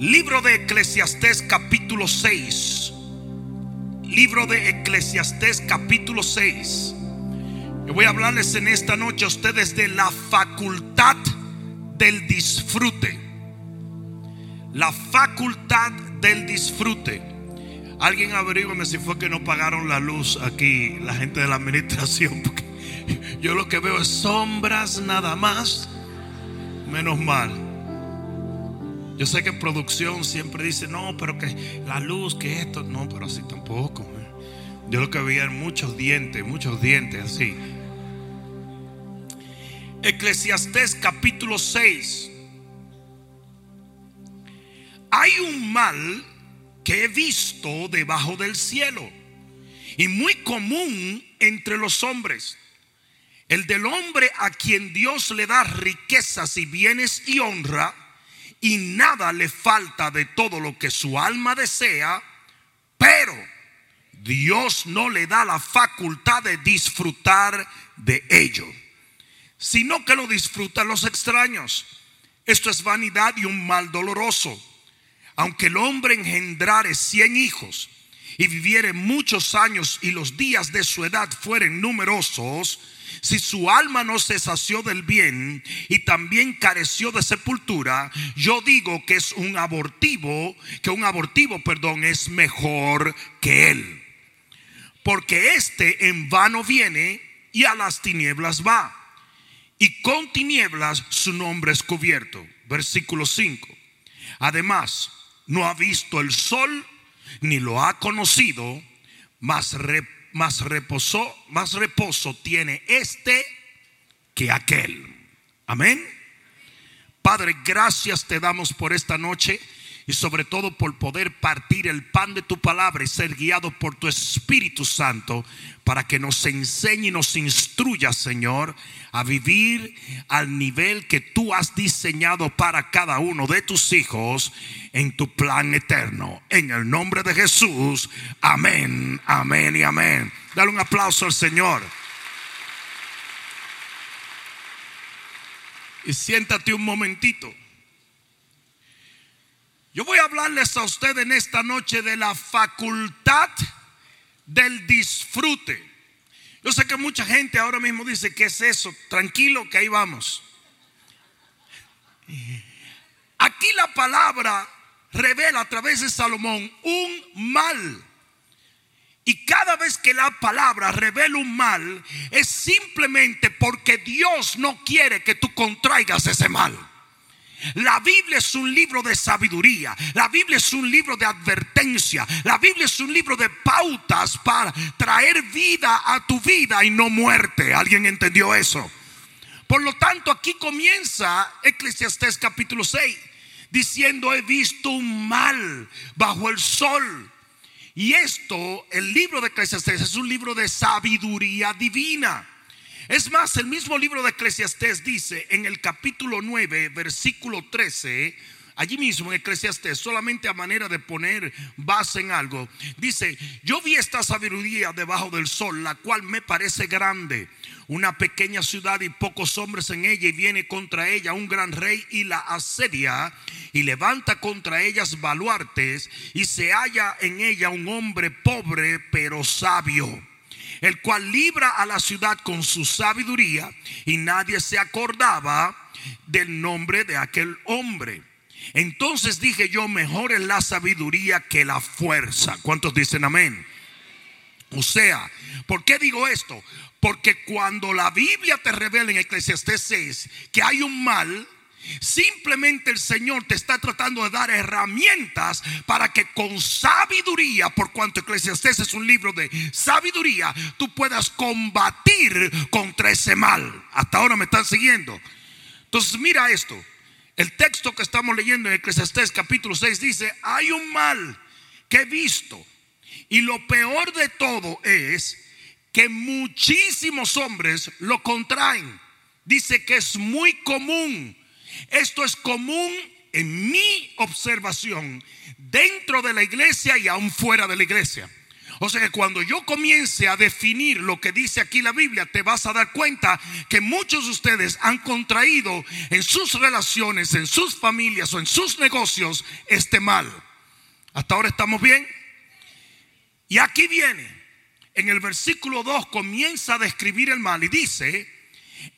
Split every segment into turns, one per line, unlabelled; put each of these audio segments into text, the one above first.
Libro de Eclesiastés capítulo 6. Libro de Eclesiastés capítulo 6. Yo voy a hablarles en esta noche a ustedes de la facultad del disfrute. La facultad del disfrute. Alguien averígame si fue que no pagaron la luz aquí, la gente de la administración, porque yo lo que veo es sombras nada más. Menos mal. Yo sé que producción siempre dice, no, pero que la luz, que esto, no, pero así tampoco. Yo lo que veía eran muchos dientes, muchos dientes así. Eclesiastés capítulo 6. Hay un mal que he visto debajo del cielo y muy común entre los hombres. El del hombre a quien Dios le da riquezas y bienes y honra y nada le falta de todo lo que su alma desea, pero Dios no le da la facultad de disfrutar de ello, sino que lo disfrutan los extraños. Esto es vanidad y un mal doloroso. Aunque el hombre engendrare cien hijos y viviere muchos años y los días de su edad fueren numerosos, si su alma no se sació del bien y también careció de sepultura, yo digo que es un abortivo, que un abortivo, perdón, es mejor que él. Porque éste en vano viene y a las tinieblas va. Y con tinieblas su nombre es cubierto. Versículo 5. Además, no ha visto el sol ni lo ha conocido, mas más reposo, más reposo tiene este que aquel. Amén. Padre, gracias te damos por esta noche y sobre todo por poder partir el pan de tu palabra y ser guiado por tu Espíritu Santo para que nos enseñe y nos instruya, Señor, a vivir al nivel que tú has diseñado para cada uno de tus hijos en tu plan eterno. En el nombre de Jesús, amén, amén y amén. Dale un aplauso al Señor. Y siéntate un momentito. Yo voy a hablarles a usted en esta noche de la facultad del disfrute. Yo sé que mucha gente ahora mismo dice, ¿qué es eso? Tranquilo que ahí vamos. Aquí la palabra revela a través de Salomón un mal. Y cada vez que la palabra revela un mal, es simplemente porque Dios no quiere que tú contraigas ese mal. La Biblia es un libro de sabiduría. La Biblia es un libro de advertencia. La Biblia es un libro de pautas para traer vida a tu vida y no muerte. ¿Alguien entendió eso? Por lo tanto, aquí comienza Eclesiastés capítulo 6 diciendo, he visto un mal bajo el sol. Y esto, el libro de Eclesiastés es un libro de sabiduría divina. Es más, el mismo libro de Eclesiastés dice en el capítulo 9, versículo 13, allí mismo en Eclesiastés, solamente a manera de poner base en algo, dice, yo vi esta sabiduría debajo del sol, la cual me parece grande, una pequeña ciudad y pocos hombres en ella, y viene contra ella un gran rey y la asedia, y levanta contra ellas baluartes, y se halla en ella un hombre pobre pero sabio el cual libra a la ciudad con su sabiduría y nadie se acordaba del nombre de aquel hombre. Entonces dije yo, mejor es la sabiduría que la fuerza. ¿Cuántos dicen amén? O sea, ¿por qué digo esto? Porque cuando la Biblia te revela en Eclesiastés 6 que hay un mal, Simplemente el Señor te está tratando de dar herramientas para que con sabiduría, por cuanto Eclesiastés es un libro de sabiduría, tú puedas combatir contra ese mal. Hasta ahora me están siguiendo. Entonces mira esto. El texto que estamos leyendo en Eclesiastés capítulo 6 dice, hay un mal que he visto. Y lo peor de todo es que muchísimos hombres lo contraen. Dice que es muy común esto es común en mi observación dentro de la iglesia y aún fuera de la iglesia. O sea que cuando yo comience a definir lo que dice aquí la Biblia, te vas a dar cuenta que muchos de ustedes han contraído en sus relaciones, en sus familias o en sus negocios este mal. ¿Hasta ahora estamos bien? Y aquí viene, en el versículo 2 comienza a describir el mal y dice,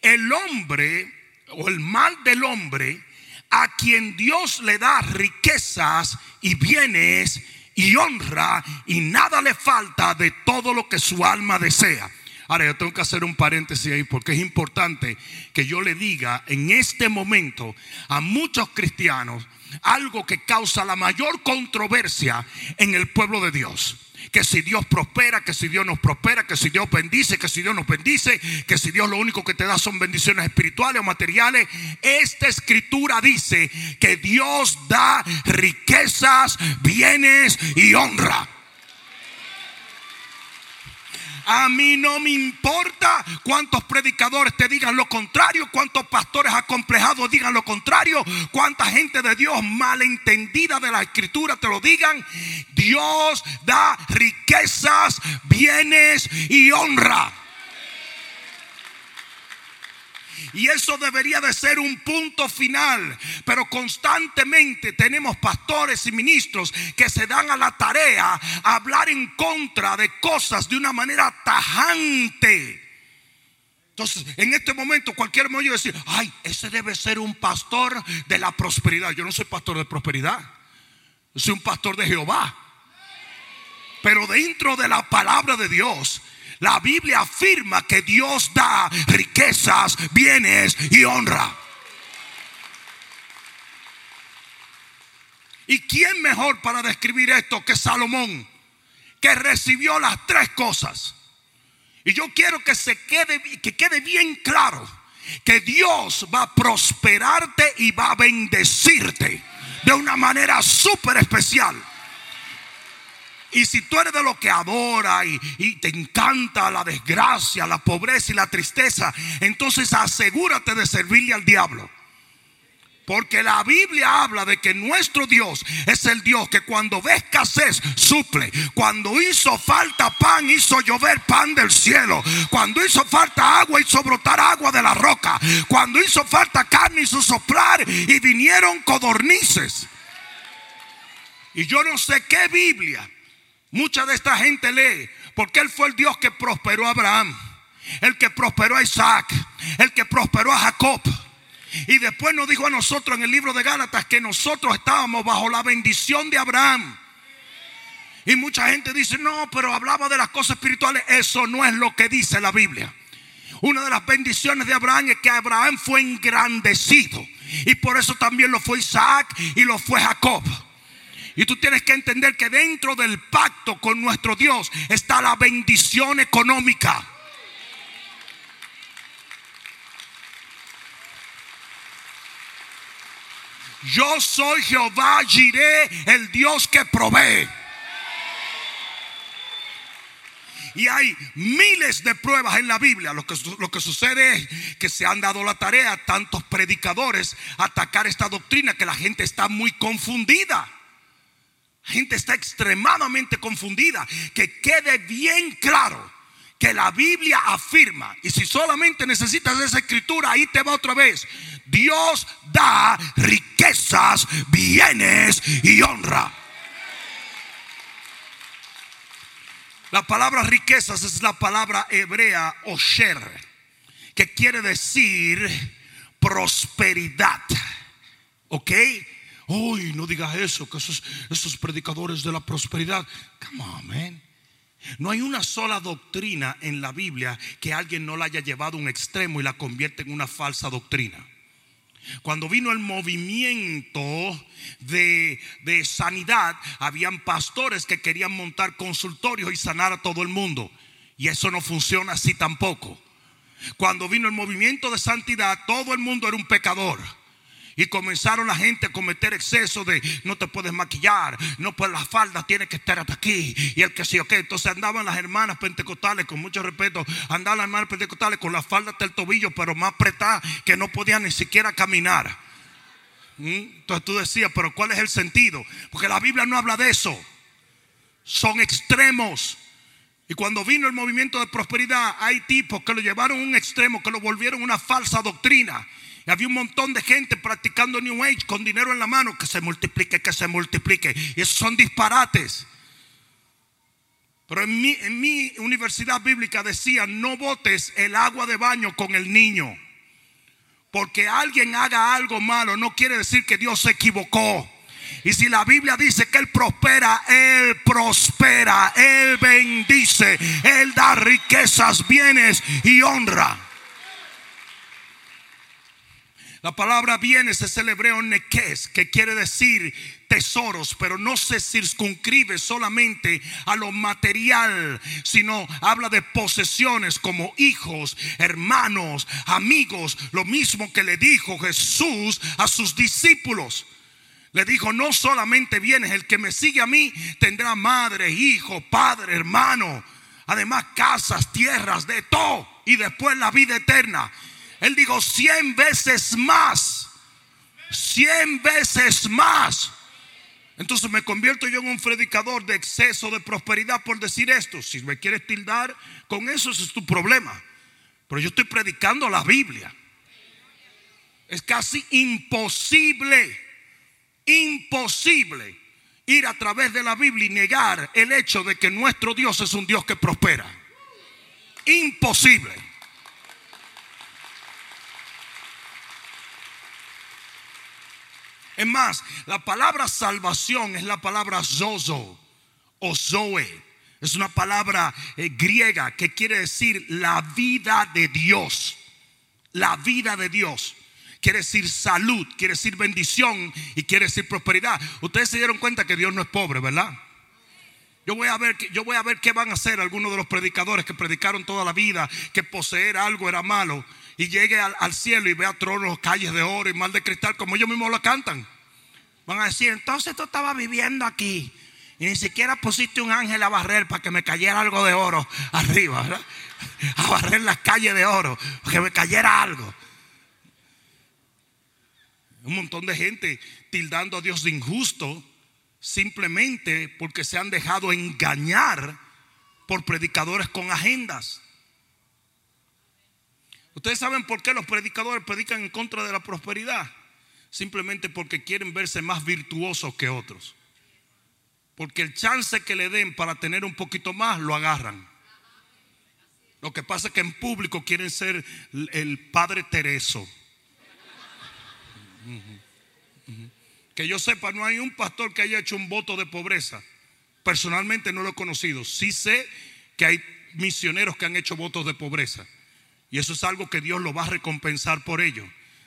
el hombre o el mal del hombre a quien Dios le da riquezas y bienes y honra y nada le falta de todo lo que su alma desea. Ahora yo tengo que hacer un paréntesis ahí porque es importante que yo le diga en este momento a muchos cristianos algo que causa la mayor controversia en el pueblo de Dios que si Dios prospera, que si Dios nos prospera, que si Dios bendice, que si Dios nos bendice, que si Dios lo único que te da son bendiciones espirituales o materiales. Esta escritura dice que Dios da riquezas, bienes y honra. A mí no me importa cuántos predicadores te digan lo contrario, cuántos pastores acomplejados digan lo contrario, cuánta gente de Dios malentendida de la escritura te lo digan. Dios da riquezas, bienes y honra. Y eso debería de ser un punto final. Pero constantemente tenemos pastores y ministros que se dan a la tarea a hablar en contra de cosas de una manera tajante. Entonces, en este momento cualquier oye decir, ay, ese debe ser un pastor de la prosperidad. Yo no soy pastor de prosperidad. Soy un pastor de Jehová. Pero dentro de la palabra de Dios la Biblia afirma que Dios da riquezas, bienes y honra. ¿Y quién mejor para describir esto que Salomón, que recibió las tres cosas? Y yo quiero que se quede, que quede bien claro que Dios va a prosperarte y va a bendecirte de una manera súper especial. Y si tú eres de lo que adora y, te encanta la desgracia, la pobreza y la tristeza, entonces asegúrate de servirle al diablo. Porque la Biblia habla de que nuestro Dios es el Dios que cuando ve escasez suple. Cuando hizo falta pan, hizo llover pan del cielo. Cuando hizo falta agua, hizo brotar agua de la roca. Cuando hizo falta carne, hizo soplar y vinieron codornices. Y yo no sé qué Biblia Mucha de esta gente lee porque Él fue el Dios que prosperó a Abraham, el que prosperó a Isaac, el que prosperó a Jacob. Y después nos dijo a nosotros en el libro de Gálatas que nosotros estábamos bajo la bendición de Abraham. Y mucha gente dice, no, pero hablaba de las cosas espirituales. Eso no es lo que dice la Biblia. Una de las bendiciones de Abraham es que Abraham fue engrandecido. Y por eso también lo fue Isaac y lo fue Jacob. Y tú tienes que entender que dentro del pacto con nuestro Dios está la bendición económica. Yo soy Jehová Jiré, el Dios que provee. Y hay miles de pruebas en la Biblia. Lo que, lo que sucede es que se han dado la tarea a tantos predicadores atacar esta doctrina que la gente está muy confundida gente está extremadamente confundida. Que quede bien claro que la Biblia afirma, y si solamente necesitas esa escritura, ahí te va otra vez. Dios da riquezas, bienes y honra. La palabra riquezas es la palabra hebrea osher, que quiere decir prosperidad. ¿Ok? Uy, no digas eso, que esos, esos predicadores de la prosperidad. Come on, man. No hay una sola doctrina en la Biblia que alguien no la haya llevado a un extremo y la convierte en una falsa doctrina. Cuando vino el movimiento de, de, sanidad, habían pastores que querían montar consultorios y sanar a todo el mundo. Y eso no funciona así tampoco. Cuando vino el movimiento de santidad, todo el mundo era un pecador. Y comenzaron la gente a cometer exceso de no te puedes maquillar, no pues la falda tiene que estar hasta aquí. Y el que sí, ok. Entonces andaban las hermanas pentecostales, con mucho respeto, andaban las hermanas pentecostales con la falda hasta el tobillo, pero más apretada que no podían ni siquiera caminar. ¿Mm? Entonces tú decías, pero ¿cuál es el sentido? Porque la Biblia no habla de eso. Son extremos. Y cuando vino el movimiento de prosperidad, hay tipos que lo llevaron a un extremo, que lo volvieron una falsa doctrina. Y había un montón de gente practicando New Age con dinero en la mano, que se multiplique, que se multiplique. Y esos son disparates. Pero en mi, universidad bíblica decía, no botes el agua de baño con el niño. Porque alguien haga algo malo no quiere decir que Dios se equivocó. Y si la Biblia dice que Él prospera, Él prospera, Él bendice, Él da riquezas, bienes y honra. La palabra bienes es el hebreo neques, que quiere decir tesoros, pero no se circunscribe solamente a lo material, sino habla de posesiones como hijos, hermanos, amigos, lo mismo que le dijo Jesús a sus discípulos. Le dijo, no solamente vienes, el que me sigue a mí tendrá madre, hijo, padre, hermano, además casas, tierras, de todo, y después la vida eterna. Él dijo, cien veces más, cien veces más. Entonces me convierto yo en un predicador de exceso de prosperidad por decir esto. Si me quieres tildar con eso, ese es tu problema. Pero yo estoy predicando la Biblia. Es casi imposible imposible ir a través de la Biblia y negar el hecho de que nuestro Dios es un Dios que prospera. Imposible. Es más, la palabra salvación es la palabra zozo o zoe. Es una palabra eh, griega que quiere decir la vida de Dios. La vida de Dios quiere decir salud, quiere decir bendición y quiere decir prosperidad. Ustedes se dieron cuenta que Dios no es pobre, ¿verdad? Yo voy a ver, yo voy a ver qué van a hacer algunos de los predicadores que predicaron toda la vida que poseer algo era malo y llegue al, cielo y vea tronos, calles de oro y mal de cristal como ellos mismos lo cantan. Van a decir, entonces tú estabas viviendo aquí y ni siquiera pusiste un ángel a barrer para que me cayera algo de oro arriba, ¿verdad? A barrer las calles de oro, para que me cayera algo. Un montón de gente tildando a Dios de injusto simplemente porque se han dejado engañar por predicadores con agendas. Ustedes saben por qué los predicadores predican en contra de la prosperidad. Simplemente porque quieren verse más virtuosos que otros. Porque el chance que le den para tener un poquito más lo agarran. Lo que pasa es que en público quieren ser el Padre Tereso. Que yo sepa, no hay un pastor que haya hecho un voto de pobreza. Personalmente no lo he conocido. Sí sé que hay misioneros que han hecho votos de pobreza. Y eso es algo que Dios lo va a recompensar por ello.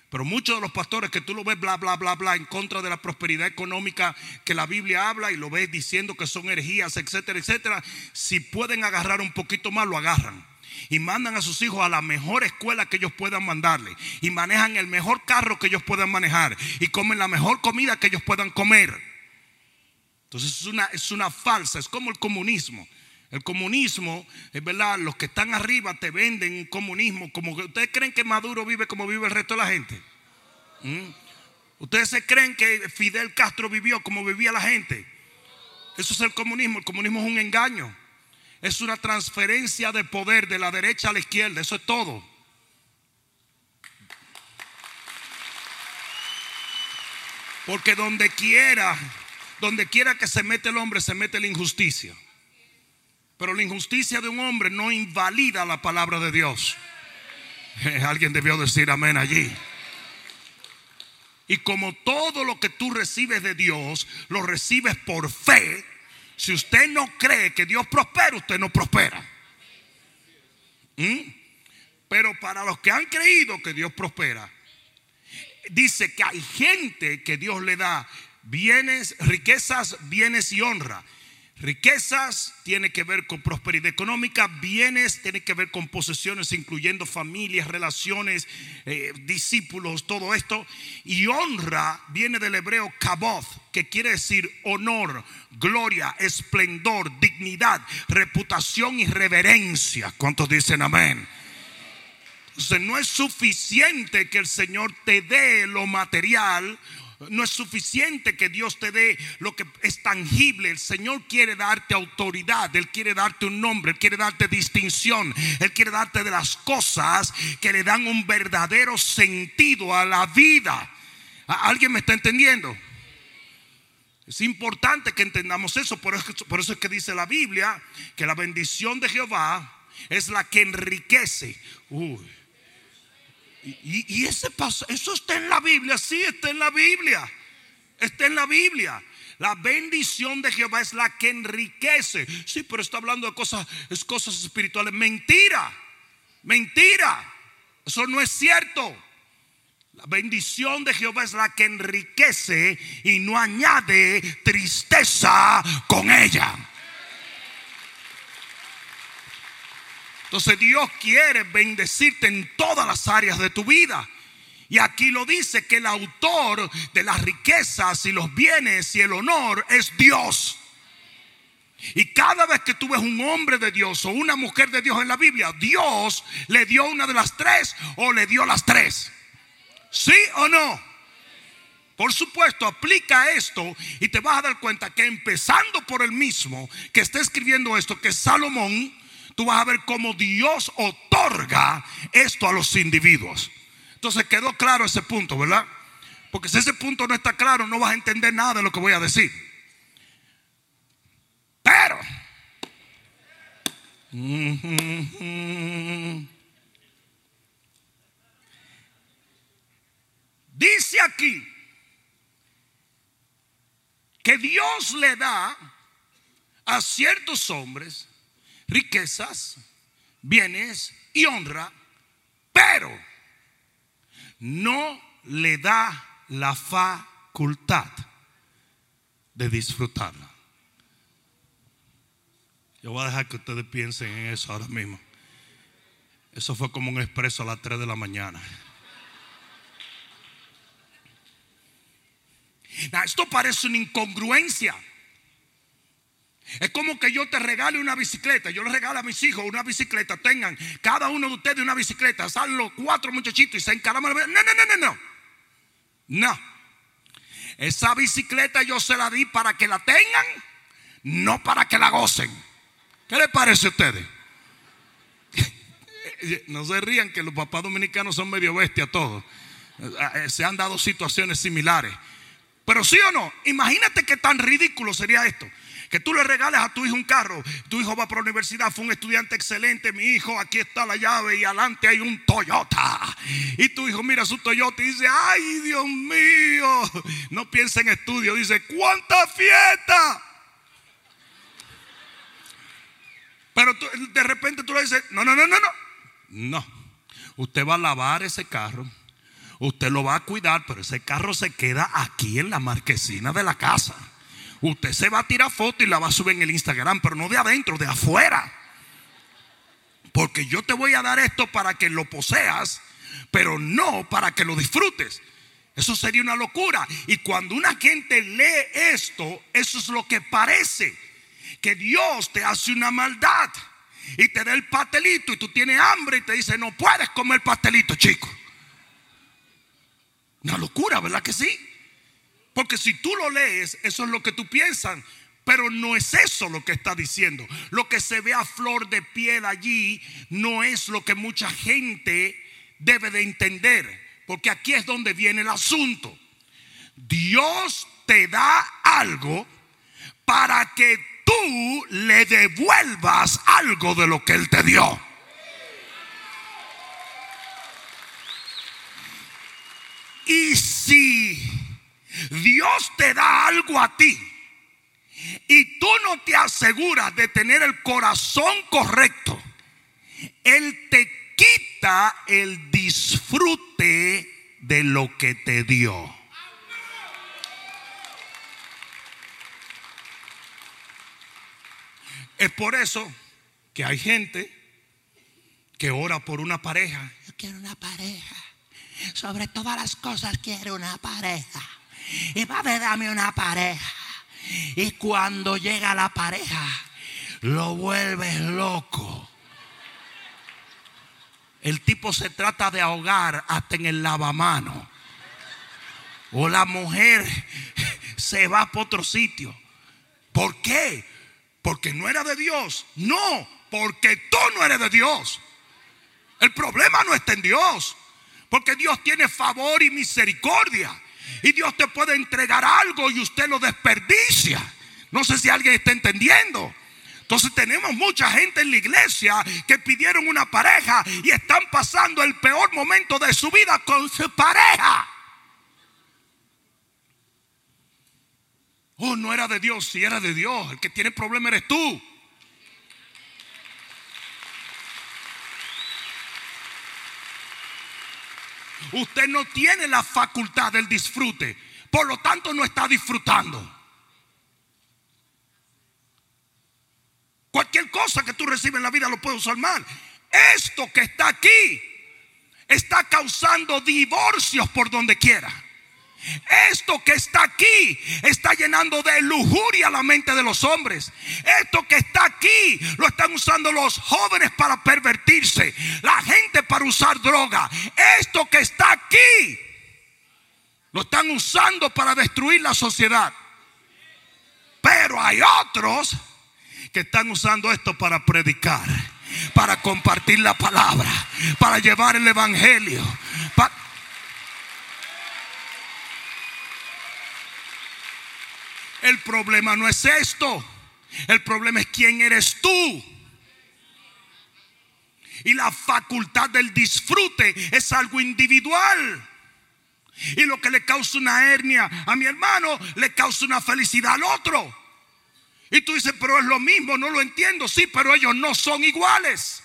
Pero muchos de los pastores que tú lo ves bla, bla, bla, bla en contra de la prosperidad económica que la Biblia habla y lo ves diciendo que son herejías, etcétera, etcétera, si pueden agarrar un poquito más, lo agarran y mandan a sus hijos a la mejor escuela que ellos puedan mandarle y manejan el mejor carro que ellos puedan manejar y comen la mejor comida que ellos puedan comer. Entonces es una, es una falsa, es como el comunismo. El comunismo, es verdad, los que están arriba te venden un comunismo como que ustedes creen que Maduro vive como vive el resto de la gente. ¿Mm? Ustedes se creen que Fidel Castro vivió como vivía la gente. Eso es el comunismo. El comunismo es un engaño es una transferencia de poder de la derecha a la izquierda. Eso es todo. Porque donde quiera, donde quiera que se mete el hombre, se mete la injusticia. Pero la injusticia de un hombre no invalida la palabra de Dios. Alguien debió decir amén allí. Y como todo lo que tú recibes de Dios, lo recibes por fe, si usted no cree que Dios prospera, usted no prospera. ¿Mm? Pero para los que han creído que Dios prospera, dice que hay gente que Dios le da bienes, riquezas, bienes y honra. Riquezas tiene que ver con prosperidad económica, bienes tiene que ver con posesiones, incluyendo familias, relaciones, eh, discípulos, todo esto. Y honra viene del hebreo kaboth, que quiere decir honor, gloria, esplendor, dignidad, reputación y reverencia. ¿Cuántos dicen amén? Entonces no es suficiente que el Señor te dé lo material No es suficiente que Dios te dé lo que es tangible. El Señor quiere darte autoridad, Él quiere darte un nombre, Él quiere darte distinción, Él quiere darte de las cosas que le dan un verdadero sentido a la vida. ¿Alguien me está entendiendo? Es importante que entendamos eso, por eso, es que dice la Biblia que la bendición de Jehová es la que enriquece. Uy. Y, ese paso, eso está en la Biblia, sí, está en la Biblia. Está en la Biblia. La bendición de Jehová es la que enriquece. Sí, pero está hablando de cosas, es cosas espirituales. Mentira, mentira. Eso no es cierto. La bendición de Jehová es la que enriquece y no añade tristeza con ella. Entonces Dios quiere bendecirte en todas las áreas de tu vida. Y aquí lo dice que el autor de las riquezas y los bienes y el honor es Dios. Y cada vez que tú ves un hombre de Dios o una mujer de Dios en la Biblia, Dios le dio una de las tres o le dio las tres. ¿Sí o no? Por supuesto, aplica esto y te vas a dar cuenta que empezando por el mismo que está escribiendo esto, que es Salomón, tú vas a ver cómo Dios otorga esto a los individuos. Entonces quedó claro ese punto, ¿verdad? Porque si ese punto no está claro, no vas a entender nada de lo que voy a decir. Pero, dice aquí que Dios le da a ciertos hombres riquezas, bienes y honra, pero no le da la facultad de disfrutarla. Yo voy a dejar que ustedes piensen en eso ahora mismo. Eso fue como un expreso a las 3 de la mañana. esto parece una incongruencia. Es como que yo te regale una bicicleta. Yo le regalo a mis hijos una bicicleta. Tengan cada uno de ustedes una bicicleta. Salen los cuatro muchachitos y se encaraman. No, no, no, no, no. No. Esa bicicleta yo se la di para que la tengan, no para que la gocen. ¿Qué les parece a ustedes? No se rían que los papás dominicanos son medio bestias todos. Eh, se han dado situaciones similares. Pero sí o no, imagínate qué tan ridículo sería esto. Que tú le regales a tu hijo un carro. Tu hijo va para la universidad, fue un estudiante excelente. Mi hijo, aquí está la llave y adelante hay un Toyota. Y tu hijo mira su Toyota y dice, ay Dios mío. No piensa en estudio, dice, ¿cuánta fiesta? Pero de repente tú le dices, no, no, no, no, no. No. Usted va a lavar ese carro. Usted lo va a cuidar, pero ese carro se queda aquí en la marquesina de la casa. Usted se va a tirar foto y la va a subir en el Instagram, pero no de adentro, de afuera. Porque yo te voy a dar esto para que lo poseas, pero no para que lo disfrutes. Eso sería una locura. Y cuando una gente lee esto, eso es lo que parece. Que Dios te hace una maldad y te da el pastelito y tú tienes hambre y te dice, no puedes comer pastelito, chico. Una locura, ¿verdad que sí? Porque si tú lo lees, eso es lo que tú piensas. Pero no es eso lo que está diciendo. Lo que se ve a flor de piel allí no es lo que mucha gente debe de entender. Porque aquí es donde viene el asunto. Dios te da algo para que tú le devuelvas algo de lo que Él te dio. Y si Dios te da algo a ti y tú no te aseguras de tener el corazón correcto, Él te quita el disfrute de lo que te dio. Es por eso que hay gente que ora por una pareja. Yo quiero una pareja. Sobre todas las cosas quiero una pareja y va a darme una pareja. Y cuando llega la pareja, lo vuelves loco. El tipo se trata de ahogar hasta en el lavamano. o la mujer se va para otro sitio. ¿Por qué? Porque no era de Dios. No, porque tú no eres de Dios. El problema no está en Dios. Porque Dios tiene favor y misericordia. Y Dios te puede entregar algo y usted lo desperdicia. No sé si alguien está entendiendo. Entonces tenemos mucha gente en la iglesia que pidieron una pareja y están pasando el peor momento de su vida con su pareja. Oh, no era de Dios, si era de Dios. El que tiene problema eres tú. Usted no tiene la facultad del disfrute. Por lo tanto, no está disfrutando. Cualquier cosa que tú recibes en la vida lo puedes usar mal. Esto que está aquí está causando divorcios por donde quiera. Esto que está aquí está llenando de lujuria la mente de los hombres. Esto que está aquí lo están usando los jóvenes para pervertirse, la gente para usar droga. Esto que está aquí lo están usando para destruir la sociedad. Pero hay otros que están usando esto para predicar, para compartir la palabra, para llevar el evangelio. El problema no es esto. El problema es quién eres tú. Y la facultad del disfrute es algo individual. Y lo que le causa una hernia a mi hermano, le causa una felicidad al otro. Y tú dices, pero es lo mismo, no lo entiendo. Sí, pero ellos no son iguales.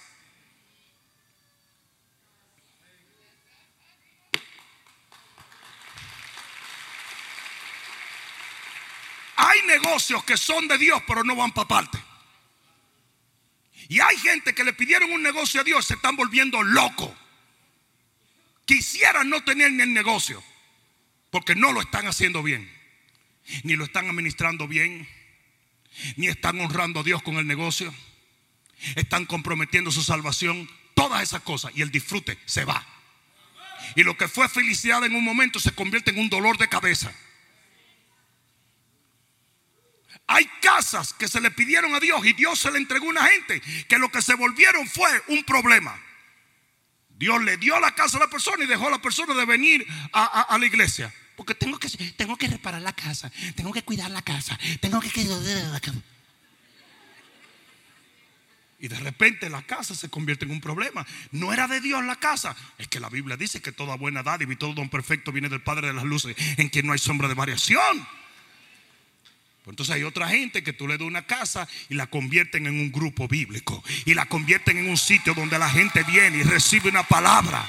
Hay negocios que son de Dios, pero no van para parte. Y hay gente que le pidieron un negocio a Dios, se están volviendo locos. Quisieran no tener ni el negocio, porque no lo están haciendo bien, ni lo están administrando bien, ni están honrando a Dios con el negocio, están comprometiendo su salvación, todas esas cosas, y el disfrute se va. Y lo que fue felicidad en un momento se convierte en un dolor de cabeza. Hay casas que se le pidieron a Dios y Dios se le entregó a una gente que lo que se volvieron fue un problema. Dios le dio la casa a la persona y dejó a la persona de venir a, la iglesia. Porque tengo que, tengo que reparar la casa, tengo que cuidar la casa, tengo que cuidar la casa. Y de repente la casa se convierte en un problema. No era de Dios la casa. Es que la Biblia dice que toda buena dádiva y todo don perfecto viene del Padre de las luces, en quien no hay sombra de variación. Pues entonces hay otra gente que tú le das una casa y la convierten en un grupo bíblico. Y la convierten en un sitio donde la gente viene y recibe una palabra.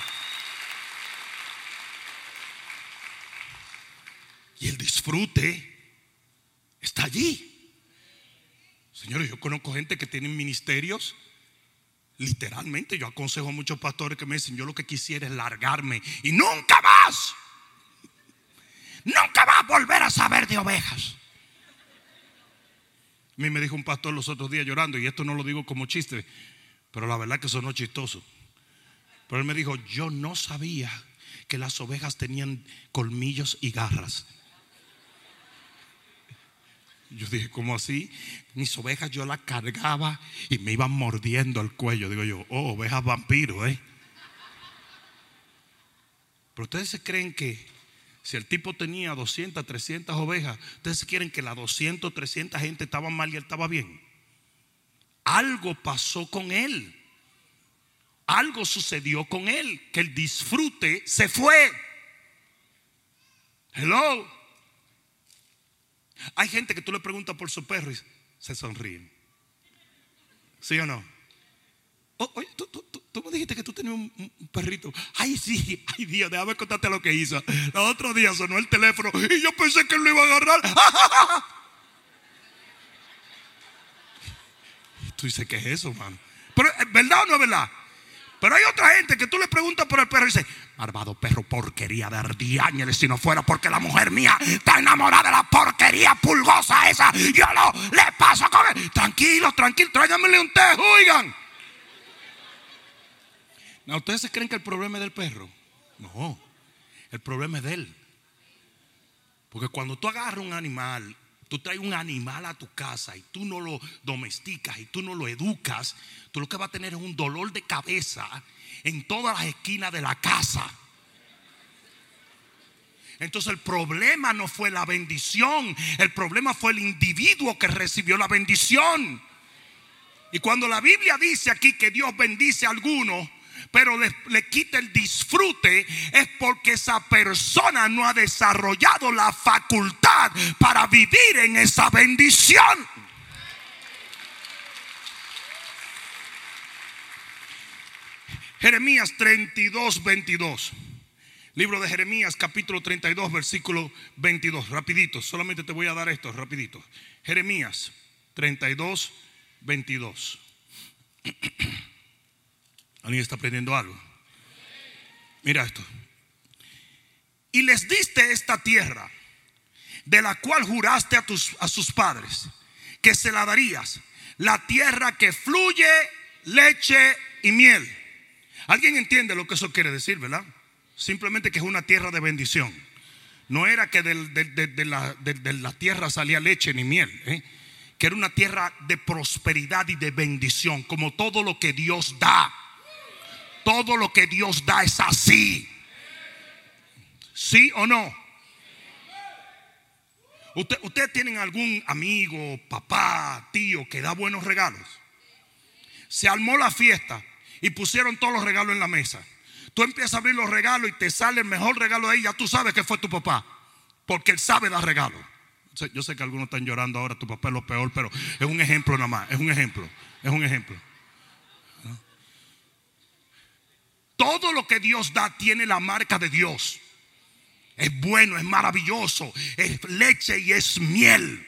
Y el disfrute está allí. Señores, yo conozco gente que tiene ministerios. Literalmente, yo aconsejo a muchos pastores que me dicen, yo lo que quisiera es largarme y nunca más, nunca más volver a saber de ovejas. A mí me dijo un pastor los otros días llorando, y esto no lo digo como chiste, pero la verdad que sonó chistoso. Pero él me dijo, yo no sabía que las ovejas tenían colmillos y garras. Yo dije, ¿cómo así? Mis ovejas yo las cargaba y me iban mordiendo el cuello. Digo yo, oh, ovejas vampiros, ¿eh? Pero ustedes se creen que si el tipo tenía 200, 300 ovejas, ¿ustedes quieren que las 200, 300 gente estaban mal y él estaba bien? Algo pasó con él. Algo sucedió con él, que el disfrute se fue. Hello. Hay gente que tú le preguntas por su perro y se sonríen. ¿Sí o no? oye, tú, tú, me dijiste que tú tenías un, perrito. Ay, sí, ay Dios, déjame contarte lo que hizo. El otro día sonó el teléfono y yo pensé que él lo iba a agarrar. tú dices, ¿qué es eso, man? Pero, ¿verdad o no es verdad? Pero hay otra gente que tú le preguntas por el perro y dice, malvado perro, porquería de ardiáñeles, si no fuera porque la mujer mía está enamorada de la porquería pulgosa esa, yo lo le paso con él. Tranquilo, tranquilo, tráiganmele un té, oigan. ¿Ustedes se creen que el problema es del perro? No, el problema es de él. Porque cuando tú agarras un animal, tú traes un animal a tu casa y tú no lo domesticas y tú no lo educas, tú lo que vas a tener es un dolor de cabeza en todas las esquinas de la casa. Entonces el problema no fue la bendición, el problema fue el individuo que recibió la bendición. Y cuando la Biblia dice aquí que Dios bendice a algunos, pero le, le, quita el disfrute, es porque esa persona no ha desarrollado la facultad para vivir en esa bendición. Jeremías 32, 22. Libro de Jeremías, capítulo 32, versículo 22. Rapidito, solamente te voy a dar esto, rapidito. Jeremías 32, 22. ¿Alguien está aprendiendo algo? Mira esto. Y les diste esta tierra, de la cual juraste a, tus, a sus padres, que se la darías, la tierra que fluye leche y miel. ¿Alguien entiende lo que eso quiere decir, verdad? Simplemente que es una tierra de bendición. No era que de, la, tierra salía leche ni miel. ¿eh? Que era una tierra de prosperidad y de bendición. Como todo lo que Dios da. Todo lo que Dios da es así. ¿Sí o no? ¿Ustedes usted tienen algún amigo, papá, tío que da buenos regalos? Se armó la fiesta y pusieron todos los regalos en la mesa. Tú empiezas a abrir los regalos y te sale el mejor regalo de ella. Tú sabes que fue tu papá, porque él sabe dar regalos. Yo sé que algunos están llorando ahora, tu papá es lo peor, pero es un ejemplo nada más, es un ejemplo, es un ejemplo. Todo lo que Dios da tiene la marca de Dios. Es bueno, es maravilloso, es leche y es miel.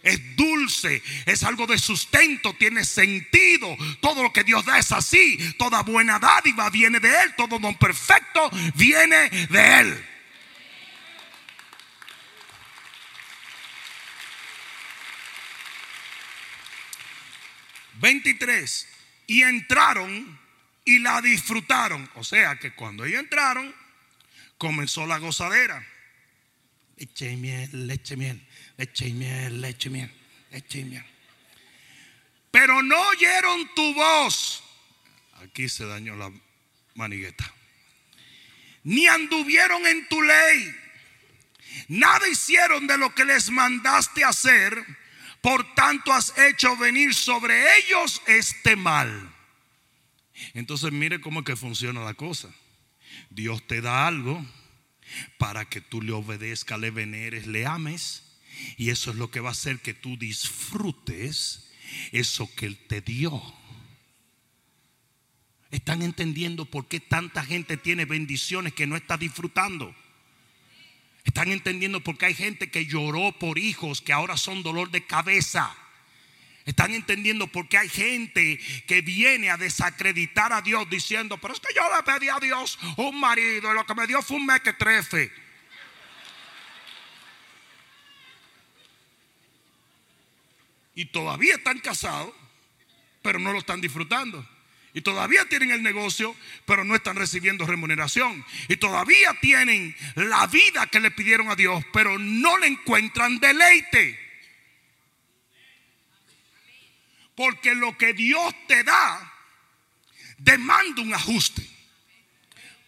Es dulce, es algo de sustento, tiene sentido. Todo lo que Dios da es así. Toda buena dádiva viene de Él. Todo don perfecto viene de Él. ...23... y entraron y la disfrutaron. O sea que cuando ellos entraron, comenzó la gozadera. Leche y miel, leche y miel, leche y miel, leche y miel, leche y miel. Pero no oyeron tu voz. Aquí se dañó la manigueta. Ni anduvieron en tu ley. Nada hicieron de lo que les mandaste hacer. Por tanto has hecho venir sobre ellos este mal. Entonces mire cómo es que funciona la cosa. Dios te da algo para que tú le obedezcas, le veneres, le ames. Y eso es lo que va a hacer que tú disfrutes eso que Él te dio. Están entendiendo por qué tanta gente tiene bendiciones que no está disfrutando. Están entendiendo por qué hay gente que lloró por hijos que ahora son dolor de cabeza. Están entendiendo por qué hay gente que viene a desacreditar a Dios diciendo, pero es que yo le pedí a Dios un marido y lo que me dio fue un mequetrefe. Y todavía están casados, pero no lo están disfrutando. Y todavía tienen el negocio, pero no están recibiendo remuneración. Y todavía tienen la vida que le pidieron a Dios, pero no le encuentran deleite. Porque lo que Dios te da demanda un ajuste.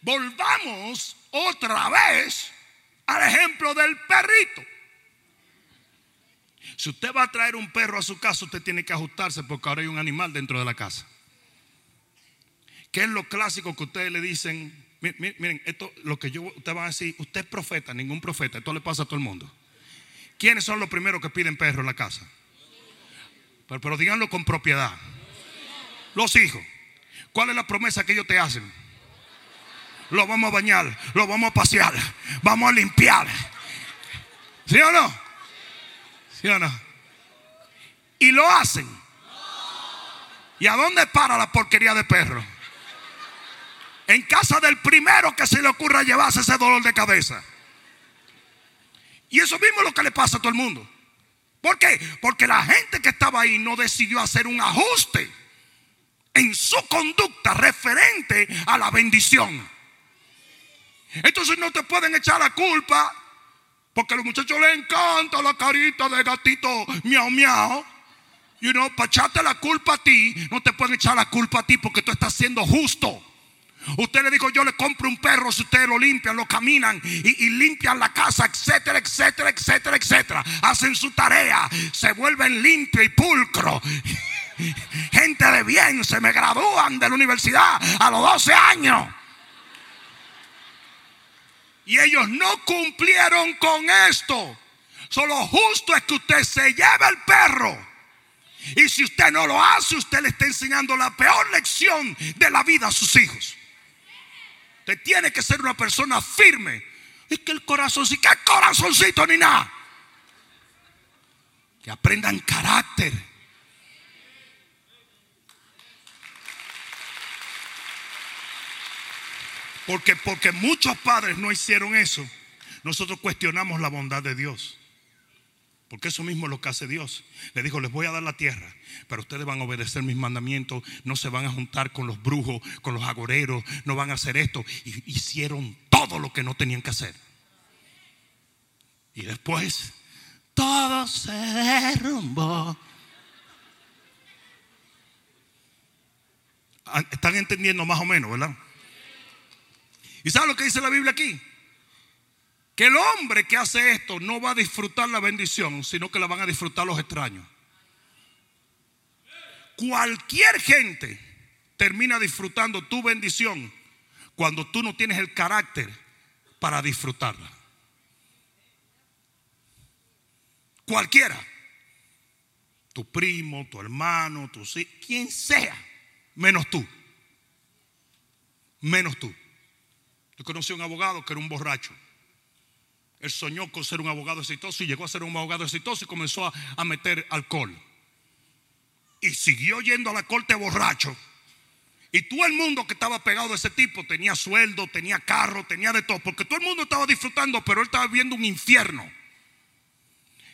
Volvamos otra vez al ejemplo del perrito. Si usted va a traer un perro a su casa, usted tiene que ajustarse porque ahora hay un animal dentro de la casa. ¿Qué es lo clásico que ustedes le dicen? Miren, esto lo que yo usted va a decir, usted es profeta, ningún profeta, esto le pasa a todo el mundo. ¿Quiénes son los primeros que piden perro en la casa? Pero, díganlo con propiedad. Los hijos. ¿Cuál es la promesa que ellos te hacen? Lo vamos a bañar, lo vamos a pasear, vamos a limpiar. ¿Sí o no? ¿Sí o no? Y lo hacen. ¿Y a dónde para la porquería de perro? En casa del primero que se le ocurra llevarse ese dolor de cabeza. Y eso mismo es lo que le pasa a todo el mundo. ¿Por qué? Porque la gente que estaba ahí no decidió hacer un ajuste en su conducta referente a la bendición. Entonces no te pueden echar la culpa Porque a los muchachos les encanta la carita de gatito miau miau. You know, para echarte la culpa a ti, no te pueden echar la culpa a ti porque tú estás siendo justo. Usted le dijo, yo le compro un perro si ustedes lo limpian, lo caminan y, y, limpian la casa, etcétera, etcétera, etcétera, etcétera. Hacen su tarea, se vuelven limpio y pulcro. Gente de bien se me gradúan de la universidad a los 12 años. Y ellos no cumplieron con esto. Solo justo es que usted se lleve el perro. Y si usted no lo hace, usted le está enseñando la peor lección de la vida a sus hijos. Usted tiene que ser una persona firme. Es que el corazoncito, ¿qué corazoncito ni nada? Que aprendan carácter. Porque, porque muchos padres no hicieron eso. Nosotros cuestionamos la bondad de Dios. Porque eso mismo es lo que hace Dios. Le dijo, les voy a dar la tierra, pero ustedes van a obedecer mis mandamientos, no se van a juntar con los brujos, con los agoreros, no van a hacer esto. Y hicieron todo lo que no tenían que hacer. Y después, todo se derrumbó. Ah, Están entendiendo más o menos, ¿verdad? ¿Y saben lo que dice la Biblia aquí? Que el hombre que hace esto no va a disfrutar la bendición, sino que la van a disfrutar los extraños. Cualquier gente termina disfrutando tu bendición cuando tú no tienes el carácter para disfrutarla. Cualquiera. Tu primo, tu hermano, tu quien sea, menos tú. Menos tú. Yo conocí a un abogado que era un borracho. Él soñó con ser un abogado exitoso y llegó a ser un abogado exitoso y comenzó a, meter alcohol. Y siguió yendo a la corte borracho. Y todo el mundo que estaba pegado de ese tipo tenía sueldo, tenía carro, tenía de todo. Porque todo el mundo estaba disfrutando, pero él estaba viviendo un infierno.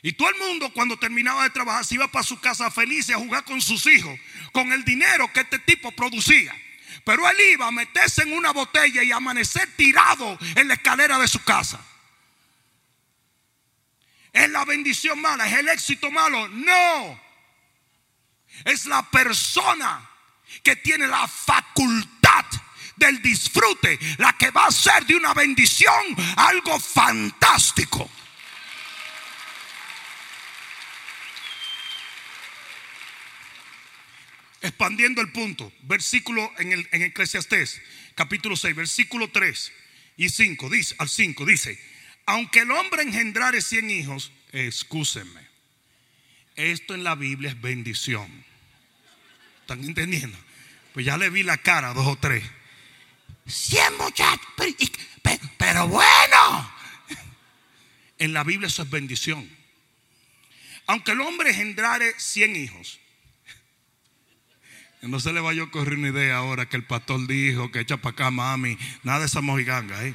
Y todo el mundo cuando terminaba de trabajar se iba para su casa feliz a jugar con sus hijos, con el dinero que este tipo producía. Pero él iba a meterse en una botella y amanecer tirado en la escalera de su casa. ¿Es la bendición mala? ¿Es el éxito malo? No. Es la persona que tiene la facultad del disfrute la que va a ser de una bendición algo fantástico. Expandiendo el punto, versículo en el en capítulo 6, versículo 3 y 5, dice, al 5 dice, aunque el hombre engendrare 100 hijos, escúsenme, esto en la Biblia es bendición. ¿Están entendiendo? Pues ya le vi la cara dos o tres. 100 muchachos, pero, pero bueno. En la Biblia eso es bendición. Aunque el hombre engendrare 100 hijos, no se le vaya a ocurrir una idea ahora que el pastor dijo que echa para acá mami. Nada de esa mojiganga. ¿eh?